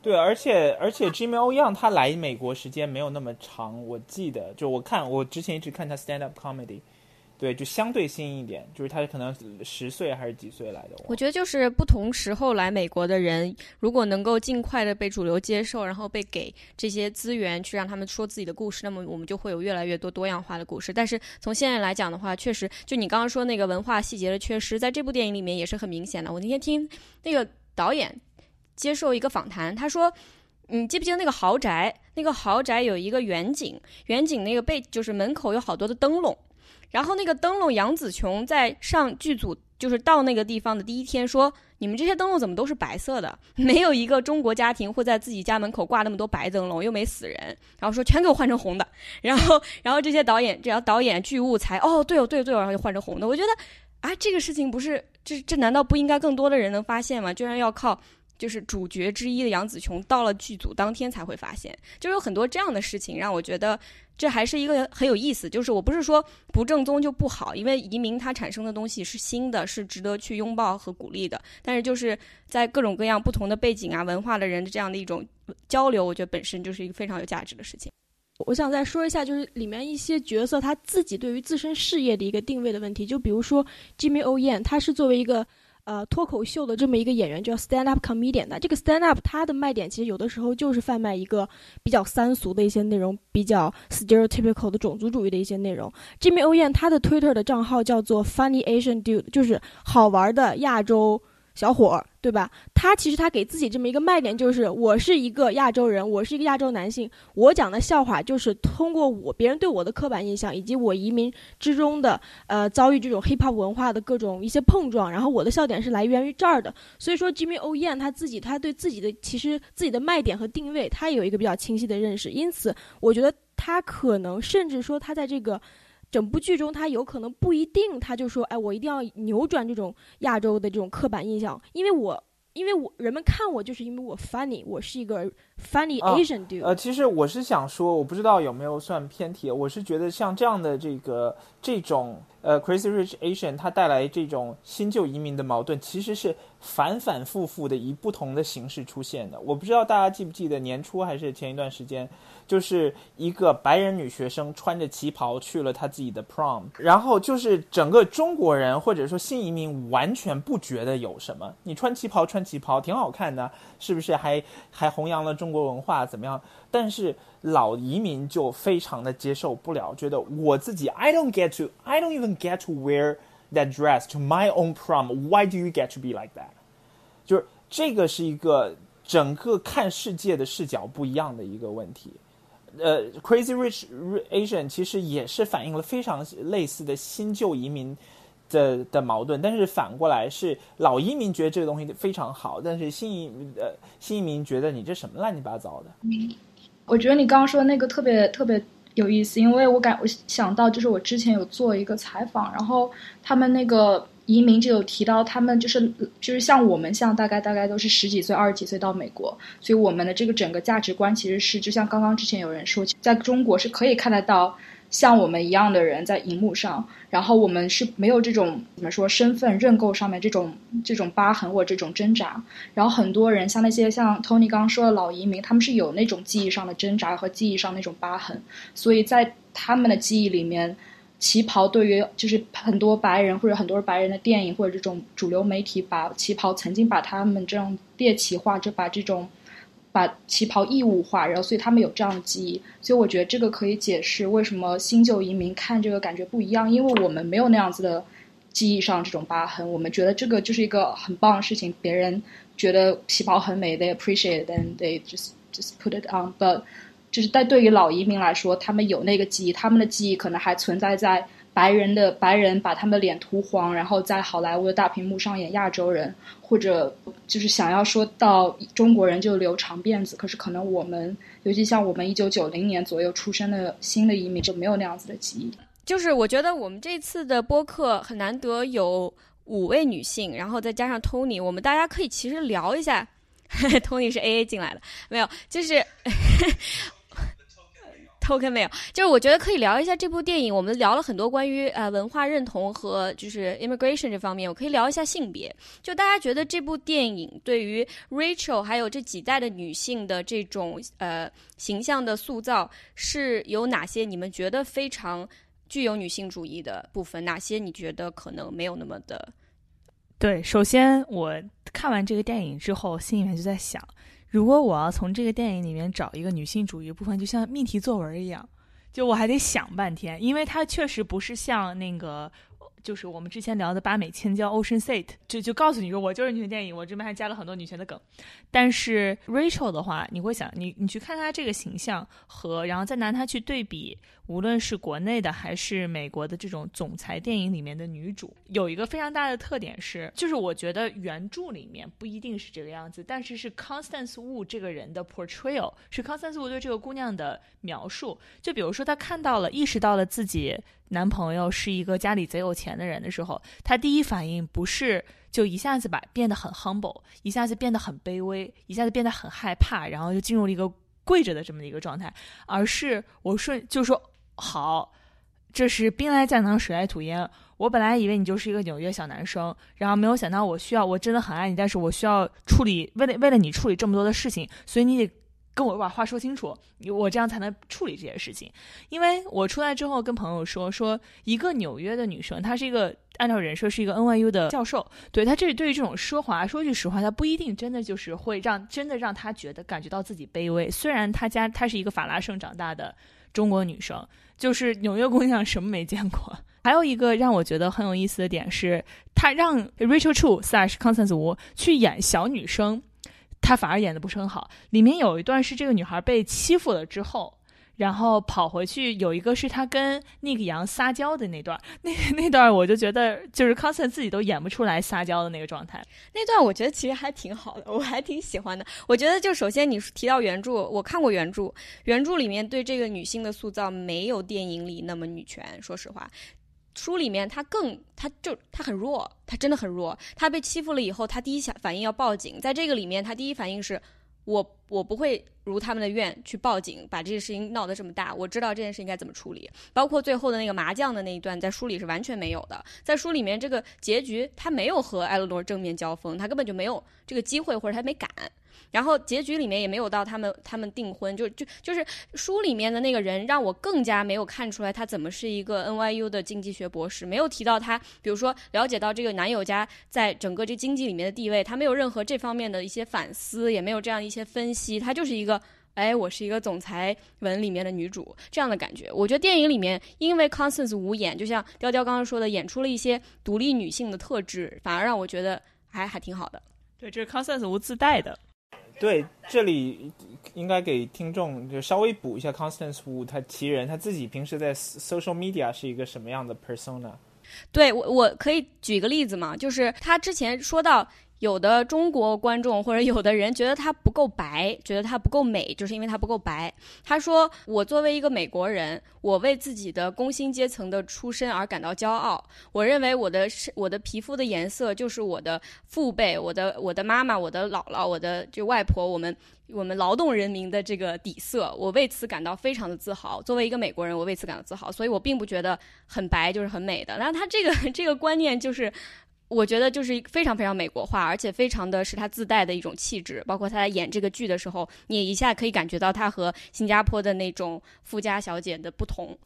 对，而且而且 Jimmy O Yang 他来美国时间没有那么长，我记得就我看我之前一直看他 stand up comedy。对，就相对新一点，就是他可能十岁还是几岁来的。我觉得就是不同时候来美国的人，如果能够尽快的被主流接受，然后被给这些资源去让他们说自己的故事，那么我们就会有越来越多多样化的故事。但是从现在来讲的话，确实就你刚刚说那个文化细节的缺失，在这部电影里面也是很明显的。我那天听那个导演接受一个访谈，他说：“你记不记得那个豪宅？那个豪宅有一个远景，远景那个背就是门口有好多的灯笼。”然后那个灯笼，杨紫琼在上剧组，就是到那个地方的第一天说：“你们这些灯笼怎么都是白色的？没有一个中国家庭会在自己家门口挂那么多白灯笼，又没死人。”然后说全给我换成红的。然后，然后这些导演，只要导演剧务才哦，对哦，对哦对哦，然后就换成红的。我觉得啊，这个事情不是这这难道不应该更多的人能发现吗？居然要靠就是主角之一的杨紫琼到了剧组当天才会发现，就有很多这样的事情让我觉得。这还是一个很有意思，就是我不是说不正宗就不好，因为移民它产生的东西是新的，是值得去拥抱和鼓励的。但是就是在各种各样不同的背景啊、文化的人的这样的一种交流，我觉得本身就是一个非常有价值的事情。我想再说一下，就是里面一些角色他自己对于自身事业的一个定位的问题，就比如说 Jimmy O Yan，他是作为一个。呃，脱口秀的这么一个演员叫 stand up comedian 那，这个 stand up 它的卖点其实有的时候就是贩卖一个比较三俗的一些内容，比较 stereotypical 的种族主义的一些内容。Jimmy O Yan 他的 Twitter 的账号叫做 Funny Asian Dude，就是好玩的亚洲。小伙儿，对吧？他其实他给自己这么一个卖点，就是我是一个亚洲人，我是一个亚洲男性，我讲的笑话就是通过我别人对我的刻板印象，以及我移民之中的呃遭遇这种 hip hop 文化的各种一些碰撞，然后我的笑点是来源于这儿的。所以说，Jimmy O Yan 他自己他对自己的其实自己的卖点和定位，他有一个比较清晰的认识，因此我觉得他可能甚至说他在这个。整部剧中，他有可能不一定，他就说，哎，我一定要扭转这种亚洲的这种刻板印象，因为我，因为我人们看我就是因为我 funny，我是一个 funny Asian dude。呃，其实我是想说，我不知道有没有算偏题，我是觉得像这样的这个这种呃 crazy rich Asian，它带来这种新旧移民的矛盾，其实是反反复复的以不同的形式出现的。我不知道大家记不记得年初还是前一段时间。就是一个白人女学生穿着旗袍去了她自己的 prom，然后就是整个中国人或者说新移民完全不觉得有什么，你穿旗袍穿旗袍挺好看的，是不是？还还弘扬了中国文化怎么样？但是老移民就非常的接受不了，觉得我自己 I don't get to I don't even get to wear that dress to my own prom. Why do you get to be like that？就是这个是一个整个看世界的视角不一样的一个问题。呃，Crazy Rich Asian 其实也是反映了非常类似的新旧移民的的矛盾，但是反过来是老移民觉得这个东西非常好，但是新移呃新移民觉得你这什么乱七八糟的。我觉得你刚刚说的那个特别特别有意思，因为我感我想到就是我之前有做一个采访，然后他们那个。移民就有提到，他们就是就是像我们像大概大概都是十几岁、二十几岁到美国，所以我们的这个整个价值观其实是就像刚刚之前有人说，在中国是可以看得到像我们一样的人在荧幕上，然后我们是没有这种怎么说身份认购上面这种这种疤痕或这种挣扎。然后很多人像那些像 Tony 刚刚说的老移民，他们是有那种记忆上的挣扎和记忆上那种疤痕，所以在他们的记忆里面，旗袍对于就是很多白人或者很多白人的电影或者这种主流媒体把旗袍曾经把他们这种猎奇化，就把这种。把旗袍义务化，然后所以他们有这样的记忆，所以我觉得这个可以解释为什么新旧移民看这个感觉不一样，因为我们没有那样子的记忆上这种疤痕，我们觉得这个就是一个很棒的事情，别人觉得旗袍很美，they appreciate and they just just put it on，but 就是在对于老移民来说，他们有那个记忆，他们的记忆可能还存在在。白人的白人把他们的脸涂黄，然后在好莱坞的大屏幕上演亚洲人，或者就是想要说到中国人就留长辫子。可是可能我们，尤其像我们一九九零年左右出生的新的移民，就没有那样子的记忆。就是我觉得我们这次的播客很难得有五位女性，然后再加上 Tony，我们大家可以其实聊一下。Tony 是 AA 进来的，没有，就是。OK，没有，就是我觉得可以聊一下这部电影。我们聊了很多关于呃文化认同和就是 immigration 这方面，我可以聊一下性别。就大家觉得这部电影对于 Rachel 还有这几代的女性的这种呃形象的塑造是有哪些？你们觉得非常具有女性主义的部分？哪些你觉得可能没有那么的？对，首先我看完这个电影之后，心里面就在想。如果我要从这个电影里面找一个女性主义部分，就像命题作文一样，就我还得想半天，因为它确实不是像那个。就是我们之前聊的八美千娇 Ocean State，就就告诉你说我就是女权电影，我这边还加了很多女权的梗。但是 Rachel 的话，你会想你你去看她这个形象和，然后再拿她去对比，无论是国内的还是美国的这种总裁电影里面的女主，有一个非常大的特点是，就是我觉得原著里面不一定是这个样子，但是是 Constance Wu 这个人的 portrayal，是 Constance Wu 对这个姑娘的描述。就比如说她看到了，意识到了自己。男朋友是一个家里贼有钱的人的时候，他第一反应不是就一下子把变得很 humble，一下子变得很卑微，一下子变得很害怕，然后就进入了一个跪着的这么一个状态，而是我顺就说好，这是兵来将挡，水来土掩。我本来以为你就是一个纽约小男生，然后没有想到我需要，我真的很爱你，但是我需要处理为了为了你处理这么多的事情，所以你得。跟我把话说清楚，我这样才能处理这些事情。因为我出来之后跟朋友说，说一个纽约的女生，她是一个按照人设是一个 NYU 的教授，对她这对于这种奢华，说句实话，她不一定真的就是会让真的让她觉得感觉到自己卑微。虽然她家她是一个法拉盛长大的中国女生，就是纽约姑娘什么没见过。还有一个让我觉得很有意思的点是，她让 Rachel Chu slash Constance Wu 去演小女生。他反而演的不是很好。里面有一段是这个女孩被欺负了之后，然后跑回去，有一个是她跟那个羊撒娇的那段。那那段我就觉得，就是康森自己都演不出来撒娇的那个状态。那段我觉得其实还挺好的，我还挺喜欢的。我觉得就首先你提到原著，我看过原著，原著里面对这个女性的塑造没有电影里那么女权。说实话。书里面他更，他就他很弱，他真的很弱。他被欺负了以后，他第一想反应要报警。在这个里面，他第一反应是，我我不会如他们的愿去报警，把这件事情闹得这么大。我知道这件事应该怎么处理。包括最后的那个麻将的那一段，在书里是完全没有的。在书里面，这个结局他没有和艾洛诺正面交锋，他根本就没有这个机会，或者他没敢。然后结局里面也没有到他们他们订婚，就就就是书里面的那个人让我更加没有看出来他怎么是一个 NYU 的经济学博士，没有提到他，比如说了解到这个男友家在整个这经济里面的地位，他没有任何这方面的一些反思，也没有这样一些分析，他就是一个，哎，我是一个总裁文里面的女主这样的感觉。我觉得电影里面因为 Constance 无演，就像雕雕刚刚说的，演出了一些独立女性的特质，反而让我觉得还还挺好的。对，这是 Constance 无自带的。对，这里应该给听众就稍微补一下，Constance Wu 他其人他自己平时在 social media 是一个什么样的 persona？对我我可以举个例子嘛，就是他之前说到有的中国观众或者有的人觉得她不够白，觉得她不够美，就是因为她不够白。他说：“我作为一个美国人，我为自己的工薪阶层的出身而感到骄傲。我认为我的我的皮肤的颜色就是我的父辈、我的我的妈妈、我的姥姥、我的就外婆，我们我们劳动人民的这个底色，我为此感到非常的自豪。作为一个美国人，我为此感到自豪。所以我并不觉得很白就是很美的。那他这个 这个观念就是。”我觉得就是非常非常美国化，而且非常的是他自带的一种气质。包括他在演这个剧的时候，你一下可以感觉到他和新加坡的那种富家小姐的不同。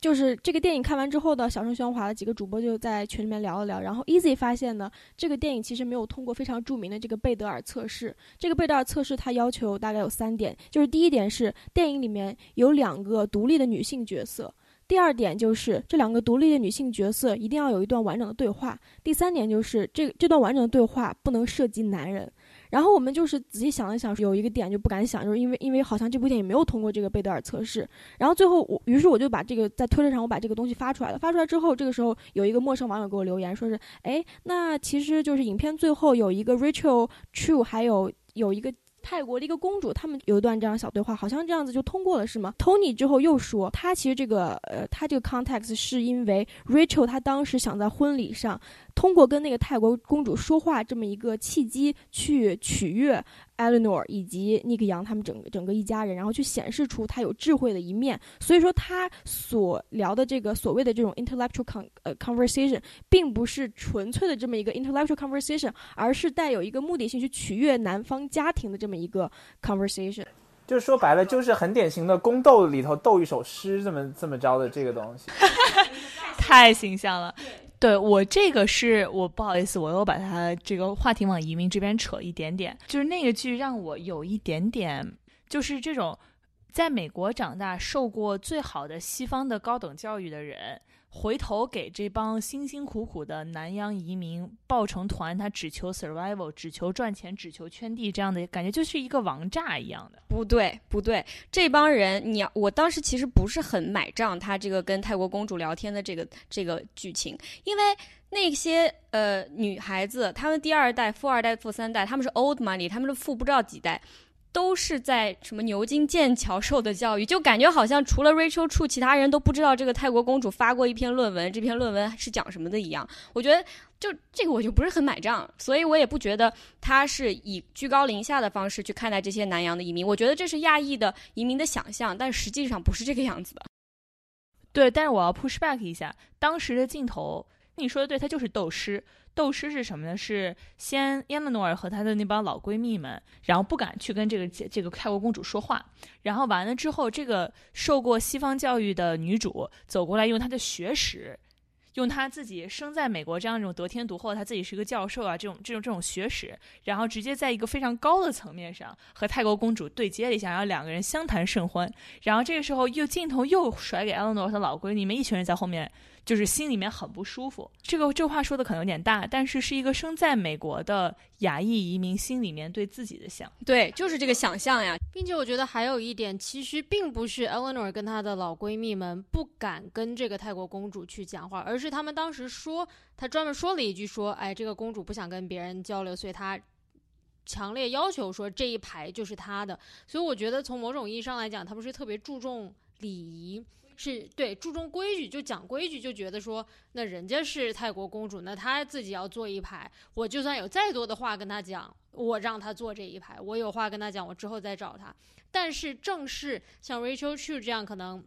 就是这个电影看完之后的小声喧哗的几个主播就在群里面聊了聊，然后 Easy 发现呢，这个电影其实没有通过非常著名的这个贝德尔测试。这个贝德尔测试它要求大概有三点，就是第一点是电影里面有两个独立的女性角色。第二点就是这两个独立的女性角色一定要有一段完整的对话。第三点就是这这段完整的对话不能涉及男人。然后我们就是仔细想了想，有一个点就不敢想，就是因为因为好像这部电影没有通过这个贝德尔测试。然后最后我于是我就把这个在推特上我把这个东西发出来了。发出来之后，这个时候有一个陌生网友给我留言，说是哎，那其实就是影片最后有一个 Rachel True，还有有一个。泰国的一个公主，他们有一段这样小对话，好像这样子就通过了，是吗？Tony 之后又说，他其实这个呃，他这个 context 是因为 Rachel 他当时想在婚礼上。通过跟那个泰国公主说话这么一个契机，去取悦 Eleanor 以及 Nick 杨他们整个整个一家人，然后去显示出他有智慧的一面。所以说，他所聊的这个所谓的这种 intellectual con 呃 conversation，并不是纯粹的这么一个 intellectual conversation，而是带有一个目的性去取悦男方家庭的这么一个 conversation。就是说白了，就是很典型的宫斗里头斗一首诗，这么这么着的这个东西，太形象了。对我这个是我不好意思，我又把它这个话题往移民这边扯一点点。就是那个剧让我有一点点，就是这种在美国长大、受过最好的西方的高等教育的人。回头给这帮辛辛苦苦的南洋移民抱成团，他只求 survival，只求赚钱，只求圈地，这样的感觉就是一个王炸一样的。不对，不对，这帮人，你，我当时其实不是很买账，他这个跟泰国公主聊天的这个这个剧情，因为那些呃女孩子，她们第二代、富二代、富三代，他们是 old money，他们是富不知道几代。都是在什么牛津、剑桥受的教育，就感觉好像除了 Rachel Chu，其他人都不知道这个泰国公主发过一篇论文，这篇论文是讲什么的一样。我觉得就这个我就不是很买账，所以我也不觉得他是以居高临下的方式去看待这些南洋的移民。我觉得这是亚裔的移民的想象，但实际上不是这个样子的。对，但是我要 push back 一下，当时的镜头，你说的对，他就是斗师。斗师是什么呢？是先 Eleanor 和她的那帮老闺蜜们，然后不敢去跟这个这个泰国公主说话，然后完了之后，这个受过西方教育的女主走过来，用她的学识，用她自己生在美国这样一种得天独厚，她自己是一个教授啊，这种这种这种学识，然后直接在一个非常高的层面上和泰国公主对接了一下，然后两个人相谈甚欢，然后这个时候又镜头又甩给 Eleanor 和老闺蜜们，一群人在后面。就是心里面很不舒服，这个这话说的可能有点大，但是是一个生在美国的亚裔移民心里面对自己的想，对，就是这个想象呀，并且我觉得还有一点，其实并不是 Eleanor 跟她的老闺蜜们不敢跟这个泰国公主去讲话，而是他们当时说，她专门说了一句说，哎，这个公主不想跟别人交流，所以她强烈要求说这一排就是她的，所以我觉得从某种意义上来讲，他们是特别注重礼仪。是对注重规矩，就讲规矩，就觉得说，那人家是泰国公主，那她自己要坐一排。我就算有再多的话跟她讲，我让她坐这一排。我有话跟她讲，我之后再找她。但是正是像 Rachel Chu 这样，可能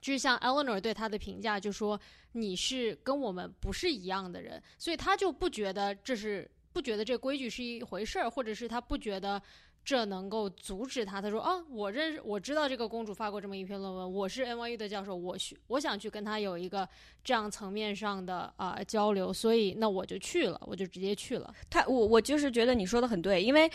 就像 Eleanor 对她的评价，就说你是跟我们不是一样的人，所以她就不觉得这是不觉得这规矩是一回事儿，或者是她不觉得。这能够阻止他？他说：“啊，我认识，我知道这个公主发过这么一篇论文。我是 NYU 的教授，我去，我想去跟他有一个这样层面上的啊交流，所以那我就去了，我就直接去了。他，我，我就是觉得你说的很对，因为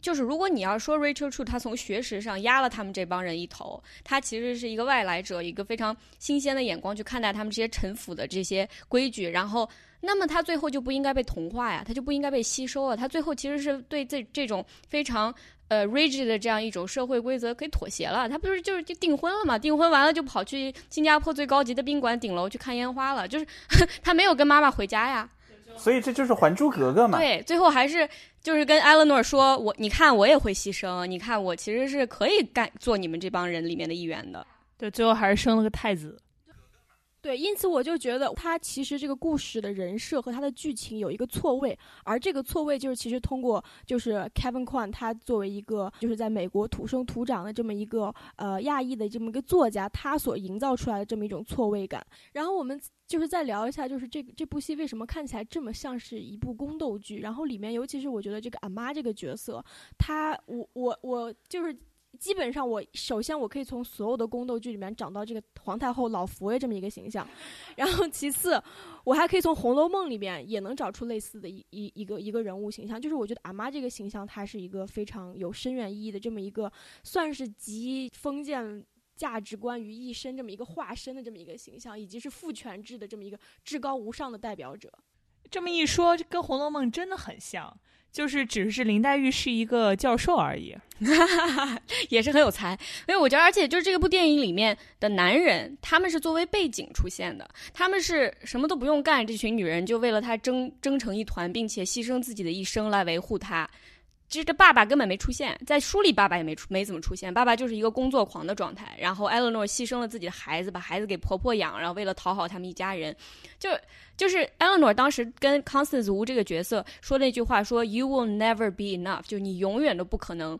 就是如果你要说 Rachel Chu，他从学识上压了他们这帮人一头，他其实是一个外来者，一个非常新鲜的眼光去看待他们这些陈腐的这些规矩，然后。”那么他最后就不应该被同化呀，他就不应该被吸收啊。他最后其实是对这这种非常呃 rigid 的这样一种社会规则给妥协了。他不是就是就订婚了嘛？订婚完了就跑去新加坡最高级的宾馆顶楼去看烟花了。就是 他没有跟妈妈回家呀。所以这就是《还珠格格》嘛。对，最后还是就是跟艾伦诺说：“我你看我也会牺牲，你看我其实是可以干做你们这帮人里面的一员的。”对，最后还是生了个太子。对，因此我就觉得他其实这个故事的人设和他的剧情有一个错位，而这个错位就是其实通过就是 Kevin Kwan 他作为一个就是在美国土生土长的这么一个呃亚裔的这么一个作家，他所营造出来的这么一种错位感。然后我们就是再聊一下，就是这这部戏为什么看起来这么像是一部宫斗剧？然后里面尤其是我觉得这个俺妈这个角色，她我我我就是。基本上，我首先我可以从所有的宫斗剧里面找到这个皇太后老佛爷这么一个形象，然后其次，我还可以从《红楼梦》里面也能找出类似的一一一个一个人物形象。就是我觉得阿妈这个形象，她是一个非常有深远意义的这么一个，算是集封建价值观于一身这么一个化身的这么一个形象，以及是父权制的这么一个至高无上的代表者。这么一说，跟《红楼梦》真的很像。就是只是林黛玉是一个教授而已，也是很有才。因为我觉得，而且就是这部电影里面的男人，他们是作为背景出现的，他们是什么都不用干，这群女人就为了他争争成一团，并且牺牲自己的一生来维护他。其实这爸爸根本没出现在书里，爸爸也没出没怎么出现。爸爸就是一个工作狂的状态。然后艾勒诺牺牲了自己的孩子，把孩子给婆婆养，然后为了讨好他们一家人，就就是艾勒诺当时跟 Constance Wu 这个角色说那句话，说 You will never be enough，就你永远都不可能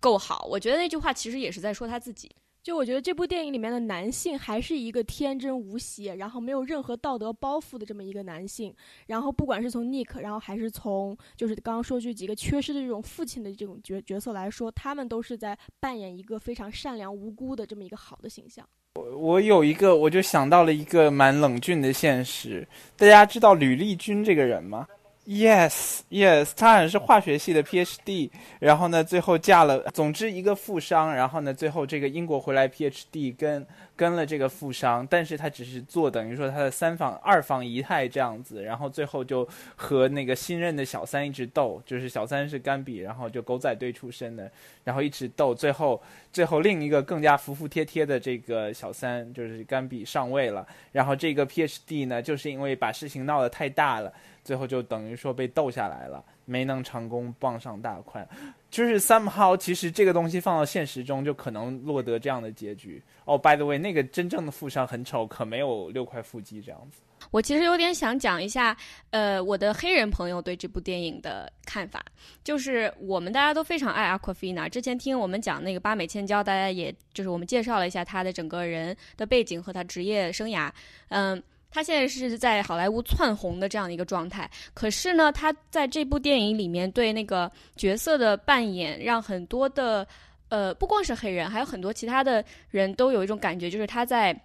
够好。我觉得那句话其实也是在说他自己。就我觉得这部电影里面的男性还是一个天真无邪，然后没有任何道德包袱的这么一个男性。然后不管是从 Nick，然后还是从就是刚刚说句几个缺失的这种父亲的这种角角色来说，他们都是在扮演一个非常善良无辜的这么一个好的形象。我我有一个，我就想到了一个蛮冷峻的现实。大家知道吕丽君这个人吗？Yes, yes，他好像是化学系的 PhD，然后呢，最后嫁了，总之一个富商，然后呢，最后这个英国回来 PhD 跟跟了这个富商，但是他只是做等于说他的三房二房姨太这样子，然后最后就和那个新任的小三一直斗，就是小三是甘比，然后就狗仔队出身的，然后一直斗，最后最后另一个更加服服帖帖的这个小三就是甘比上位了，然后这个 PhD 呢，就是因为把事情闹得太大了。最后就等于说被斗下来了，没能成功傍上大款，就是 somehow 其实这个东西放到现实中就可能落得这样的结局。哦，by the way，那个真正的富商很丑，可没有六块腹肌这样子。我其实有点想讲一下，呃，我的黑人朋友对这部电影的看法，就是我们大家都非常爱阿奎菲娜。之前听我们讲那个八美千娇，大家也就是我们介绍了一下他的整个人的背景和他职业生涯，嗯。他现在是在好莱坞窜红的这样的一个状态，可是呢，他在这部电影里面对那个角色的扮演，让很多的呃，不光是黑人，还有很多其他的人都有一种感觉，就是他在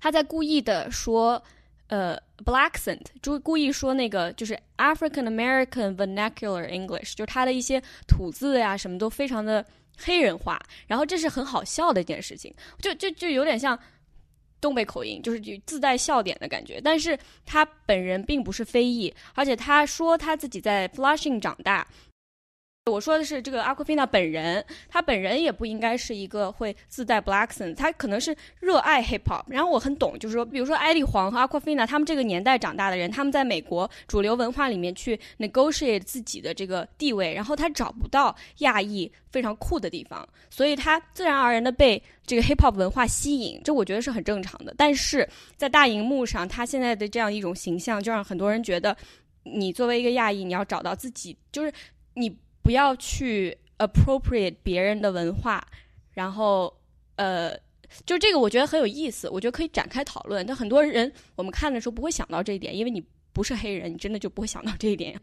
他在故意的说呃，black accent，就故意说那个就是 African American vernacular English，就是他的一些吐字呀什么都非常的黑人化，然后这是很好笑的一件事情，就就就有点像。东北口音就是自带笑点的感觉，但是他本人并不是非裔，而且他说他自己在 Flushing 长大。我说的是这个阿库菲娜本人，他本人也不应该是一个会自带 black accent，他可能是热爱 hip hop。然后我很懂，就是说，比如说艾丽黄和阿库菲娜他们这个年代长大的人，他们在美国主流文化里面去 negotiate 自己的这个地位，然后他找不到亚裔非常酷的地方，所以他自然而然的被这个 hip hop 文化吸引，这我觉得是很正常的。但是在大荧幕上，他现在的这样一种形象，就让很多人觉得，你作为一个亚裔，你要找到自己，就是你。不要去 appropriate 别人的文化，然后呃，就这个我觉得很有意思，我觉得可以展开讨论。但很多人我们看的时候不会想到这一点，因为你不是黑人，你真的就不会想到这一点。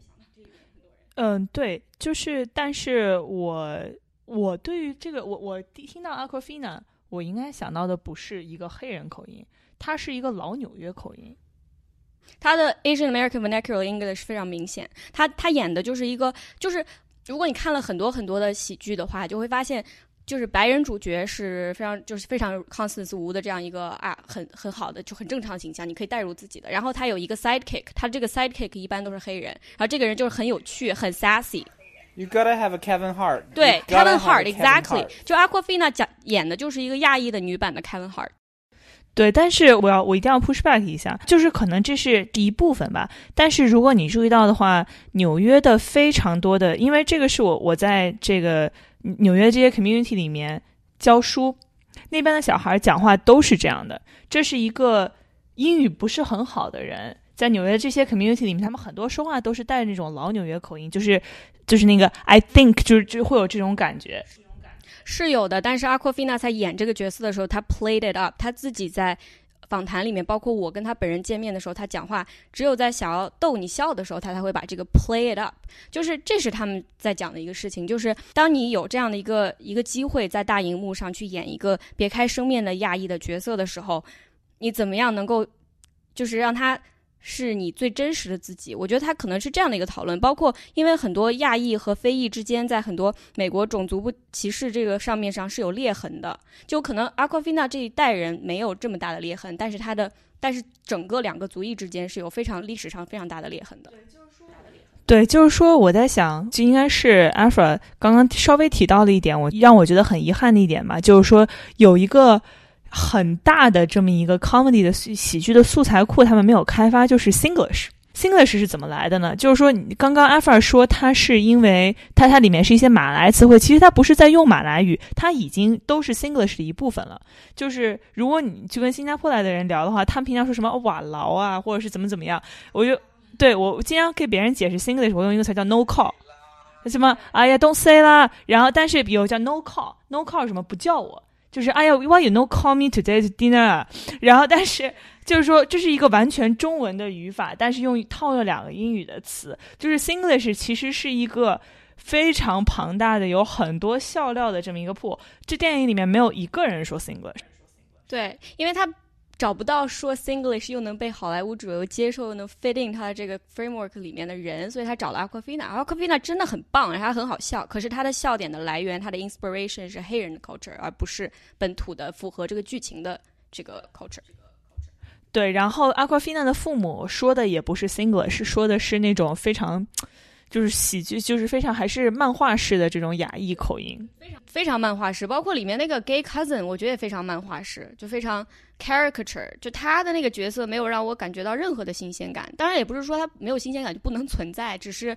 嗯，对，就是，但是我我对于这个，我我听到 Aquafina，我应该想到的不是一个黑人口音，它是一个老纽约口音。他的 Asian American vernacular English 非常明显，他他演的就是一个就是。如果你看了很多很多的喜剧的话，就会发现，就是白人主角是非常就是非常 Constance Wu 的这样一个啊，很很好的就很正常形象，你可以带入自己的。然后他有一个 sidekick，他这个 sidekick 一般都是黑人，然后这个人就是很有趣，很 sassy。You gotta have a Kevin Hart。对，Kevin Hart，exactly。就 Aquafina 讲演的就是一个亚裔的女版的 Kevin Hart。对，但是我要我一定要 push back 一下，就是可能这是第一部分吧。但是如果你注意到的话，纽约的非常多的，因为这个是我我在这个纽约这些 community 里面教书，那边的小孩讲话都是这样的。这是一个英语不是很好的人，在纽约这些 community 里面，他们很多说话都是带那种老纽约口音，就是就是那个 I think 就是就会有这种感觉。是有的，但是阿库菲娜在演这个角色的时候，他 played it up，他自己在访谈里面，包括我跟他本人见面的时候，他讲话只有在想要逗你笑的时候，他才会把这个 play it up，就是这是他们在讲的一个事情，就是当你有这样的一个一个机会在大荧幕上去演一个别开生面的亚裔的角色的时候，你怎么样能够就是让他。是你最真实的自己，我觉得他可能是这样的一个讨论，包括因为很多亚裔和非裔之间在很多美国种族不歧视这个上面上是有裂痕的，就可能阿库菲娜这一代人没有这么大的裂痕，但是他的但是整个两个族裔之间是有非常历史上非常大的裂痕的。对，就是说我在想，就应该是 Afra 刚刚稍微提到了一点，我让我觉得很遗憾的一点吧，就是说有一个。很大的这么一个 comedy 的喜剧的素材库，他们没有开发，就是 Singlish。Singlish 是怎么来的呢？就是说，你刚刚 a f a 说它是因为它它里面是一些马来词汇，其实它不是在用马来语，它已经都是 Singlish 的一部分了。就是如果你去跟新加坡来的人聊的话，他们平常说什么瓦劳啊，或者是怎么怎么样，我就对我经常给别人解释 Singlish，我用一个词叫 No call，什么哎呀 Don't say 啦，然后但是比如叫 No call，No call 什么不叫我。就是哎呀，Why you no call me today's dinner？然后，但是就是说，这是一个完全中文的语法，但是用套了两个英语的词。就是 Singlish 其实是一个非常庞大的、有很多笑料的这么一个铺。这电影里面没有一个人说 Singlish。对，因为他。找不到说 Singlish 又能被好莱坞主流接受、又能 fit in 他的这个 framework 里面的人，所以他找了 Aquafina。Aquafina 真的很棒，然后很好笑。可是他的笑点的来源，他的 inspiration 是黑人的 culture，而不是本土的符合这个剧情的这个 culture。对，然后 Aquafina 的父母说的也不是 Singlish，说的是那种非常。就是喜剧，就是非常还是漫画式的这种亚裔口音，非常非常漫画式。包括里面那个 gay cousin，我觉得也非常漫画式，就非常 caricature。就他的那个角色没有让我感觉到任何的新鲜感。当然，也不是说他没有新鲜感就不能存在，只是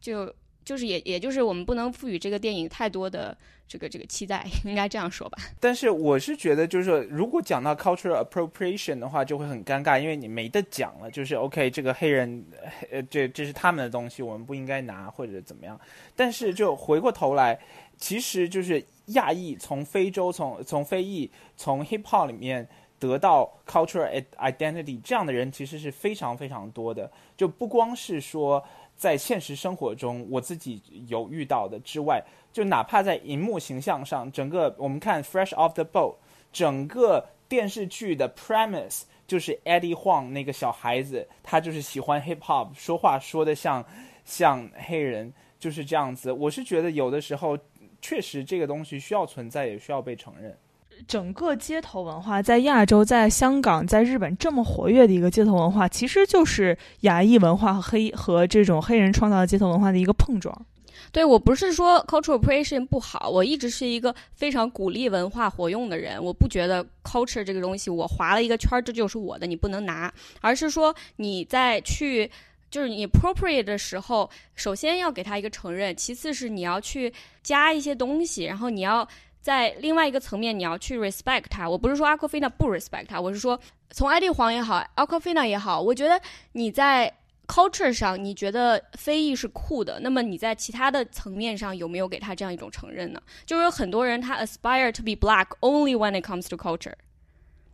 就就是也也就是我们不能赋予这个电影太多的。这个这个期待应该这样说吧，但是我是觉得，就是说，如果讲到 cultural appropriation 的话，就会很尴尬，因为你没得讲了。就是 OK，这个黑人，呃，这这是他们的东西，我们不应该拿或者怎么样。但是就回过头来，其实就是亚裔从非洲、从从非裔、从 hip hop 里面得到 cultural identity 这样的人，其实是非常非常多的。就不光是说在现实生活中我自己有遇到的之外。就哪怕在荧幕形象上，整个我们看《Fresh Off the Boat》，整个电视剧的 premise 就是 Eddie Huang 那个小孩子，他就是喜欢 hip hop，说话说的像像黑人，就是这样子。我是觉得有的时候确实这个东西需要存在，也需要被承认。整个街头文化在亚洲、在香港、在日本这么活跃的一个街头文化，其实就是亚裔文化和黑和这种黑人创造的街头文化的一个碰撞。对我不是说 cultural appropriation 不好，我一直是一个非常鼓励文化活用的人。我不觉得 culture 这个东西我划了一个圈这就是我的，你不能拿。而是说你在去就是你 appropriate 的时候，首先要给他一个承认，其次是你要去加一些东西，然后你要在另外一个层面你要去 respect 他。我不是说 Aquafina 不 respect 他，我是说从艾迪黄也好，Aquafina 也好，我觉得你在。culture 上，你觉得非裔是酷的，那么你在其他的层面上有没有给他这样一种承认呢？就是有很多人他 aspire to be black only when it comes to culture，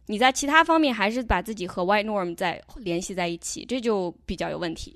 你在其他方面还是把自己和 white norm 在联系在一起，这就比较有问题。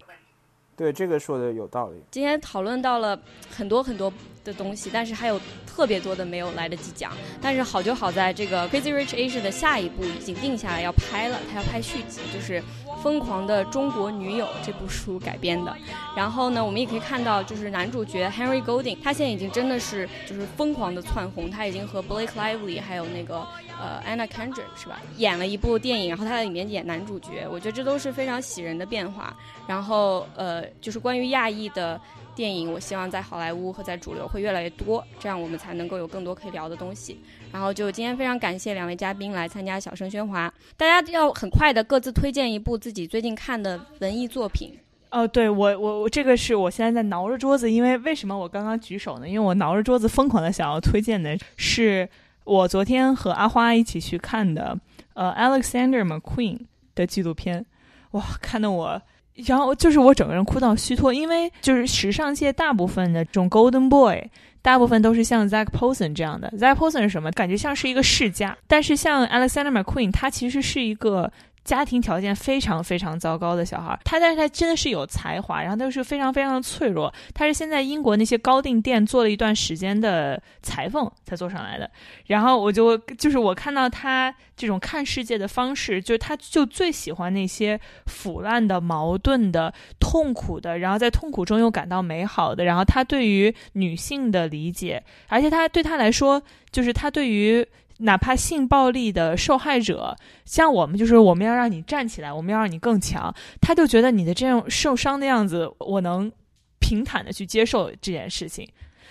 对，这个说的有道理。今天讨论到了很多很多的东西，但是还有特别多的没有来得及讲。但是好就好在这个 Crazy Rich Asia 的下一部已经定下来要拍了，他要拍续集，就是。《疯狂的中国女友》这部书改编的，然后呢，我们也可以看到，就是男主角 Henry Golding，他现在已经真的是就是疯狂的窜红，他已经和 Blake Lively 还有那个呃 Anna Kendrick 是吧，演了一部电影，然后他在里面演男主角，我觉得这都是非常喜人的变化。然后呃，就是关于亚裔的。电影，我希望在好莱坞和在主流会越来越多，这样我们才能够有更多可以聊的东西。然后就今天非常感谢两位嘉宾来参加小声喧哗，大家要很快的各自推荐一部自己最近看的文艺作品。哦，对我我我这个是我现在在挠着桌子，因为为什么我刚刚举手呢？因为我挠着桌子疯狂的想要推荐的是我昨天和阿花一起去看的，呃，Alexander McQueen 的纪录片，哇，看得我，然后就是我整个人哭到虚脱，因为就是时尚界大部分的这种 Golden Boy。大部分都是像 Zack poson 这样的，Zack poson 是什么？感觉像是一个世家，但是像 Alexander McQueen，他其实是一个。家庭条件非常非常糟糕的小孩，他但是他真的是有才华，然后他又是非常非常的脆弱。他是现在英国那些高定店做了一段时间的裁缝才做上来的。然后我就就是我看到他这种看世界的方式，就是他就最喜欢那些腐烂的、矛盾的、痛苦的，然后在痛苦中又感到美好的。然后他对于女性的理解，而且他对他来说，就是他对于。哪怕性暴力的受害者，像我们，就是我们要让你站起来，我们要让你更强。他就觉得你的这样受伤的样子，我能平坦的去接受这件事情。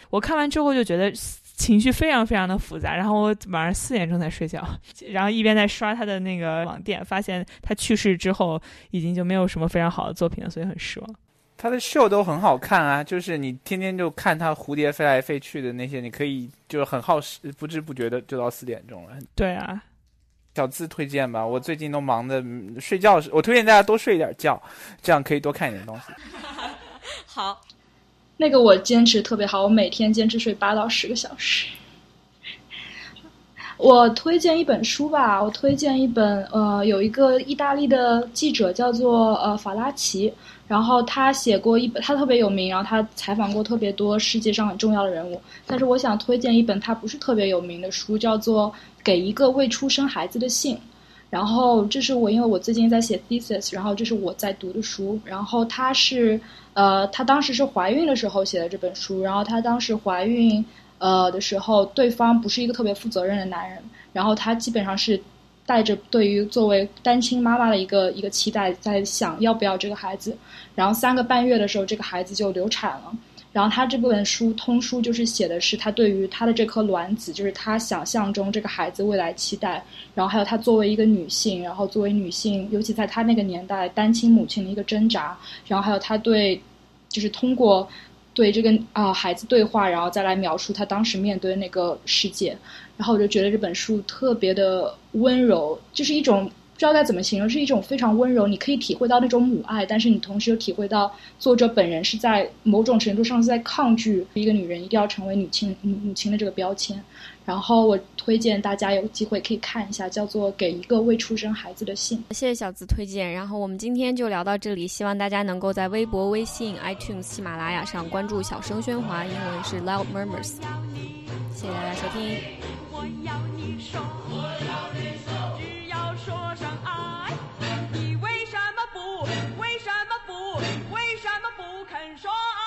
我看完之后就觉得情绪非常非常的复杂，然后我晚上四点钟才睡觉，然后一边在刷他的那个网店，发现他去世之后已经就没有什么非常好的作品了，所以很失望。他的秀都很好看啊，就是你天天就看他蝴蝶飞来飞去的那些，你可以就是很耗时，不知不觉的就到四点钟了。对啊，小资推荐吧，我最近都忙的睡觉时，我推荐大家多睡一点觉，这样可以多看一点东西。好，那个我坚持特别好，我每天坚持睡八到十个小时。我推荐一本书吧，我推荐一本呃，有一个意大利的记者叫做呃法拉奇，然后他写过一本，他特别有名，然后他采访过特别多世界上很重要的人物。但是我想推荐一本他不是特别有名的书，叫做《给一个未出生孩子的信》。然后这是我因为我最近在写 thesis，然后这是我在读的书。然后他是呃，他当时是怀孕的时候写的这本书，然后他当时怀孕。呃的时候，对方不是一个特别负责任的男人，然后他基本上是带着对于作为单亲妈妈的一个一个期待，在想要不要这个孩子，然后三个半月的时候，这个孩子就流产了，然后他这本书通书就是写的是他对于他的这颗卵子，就是他想象中这个孩子未来期待，然后还有他作为一个女性，然后作为女性，尤其在他那个年代单亲母亲的一个挣扎，然后还有他对，就是通过。对这个啊孩子对话，然后再来描述他当时面对那个世界，然后我就觉得这本书特别的温柔，就是一种不知道该怎么形容，是一种非常温柔，你可以体会到那种母爱，但是你同时又体会到作者本人是在某种程度上是在抗拒一个女人一定要成为女亲母母亲的这个标签。然后我推荐大家有机会可以看一下，叫做《给一个未出生孩子的信》。谢谢小资推荐。然后我们今天就聊到这里，希望大家能够在微博、微信、iTunes、喜马拉雅上关注“小声喧哗”，英文是 Loud Murmurs。谢谢大家收听。我要你说，我要你说，只要说声爱，你为什么不，为什么不，为什么不肯说爱？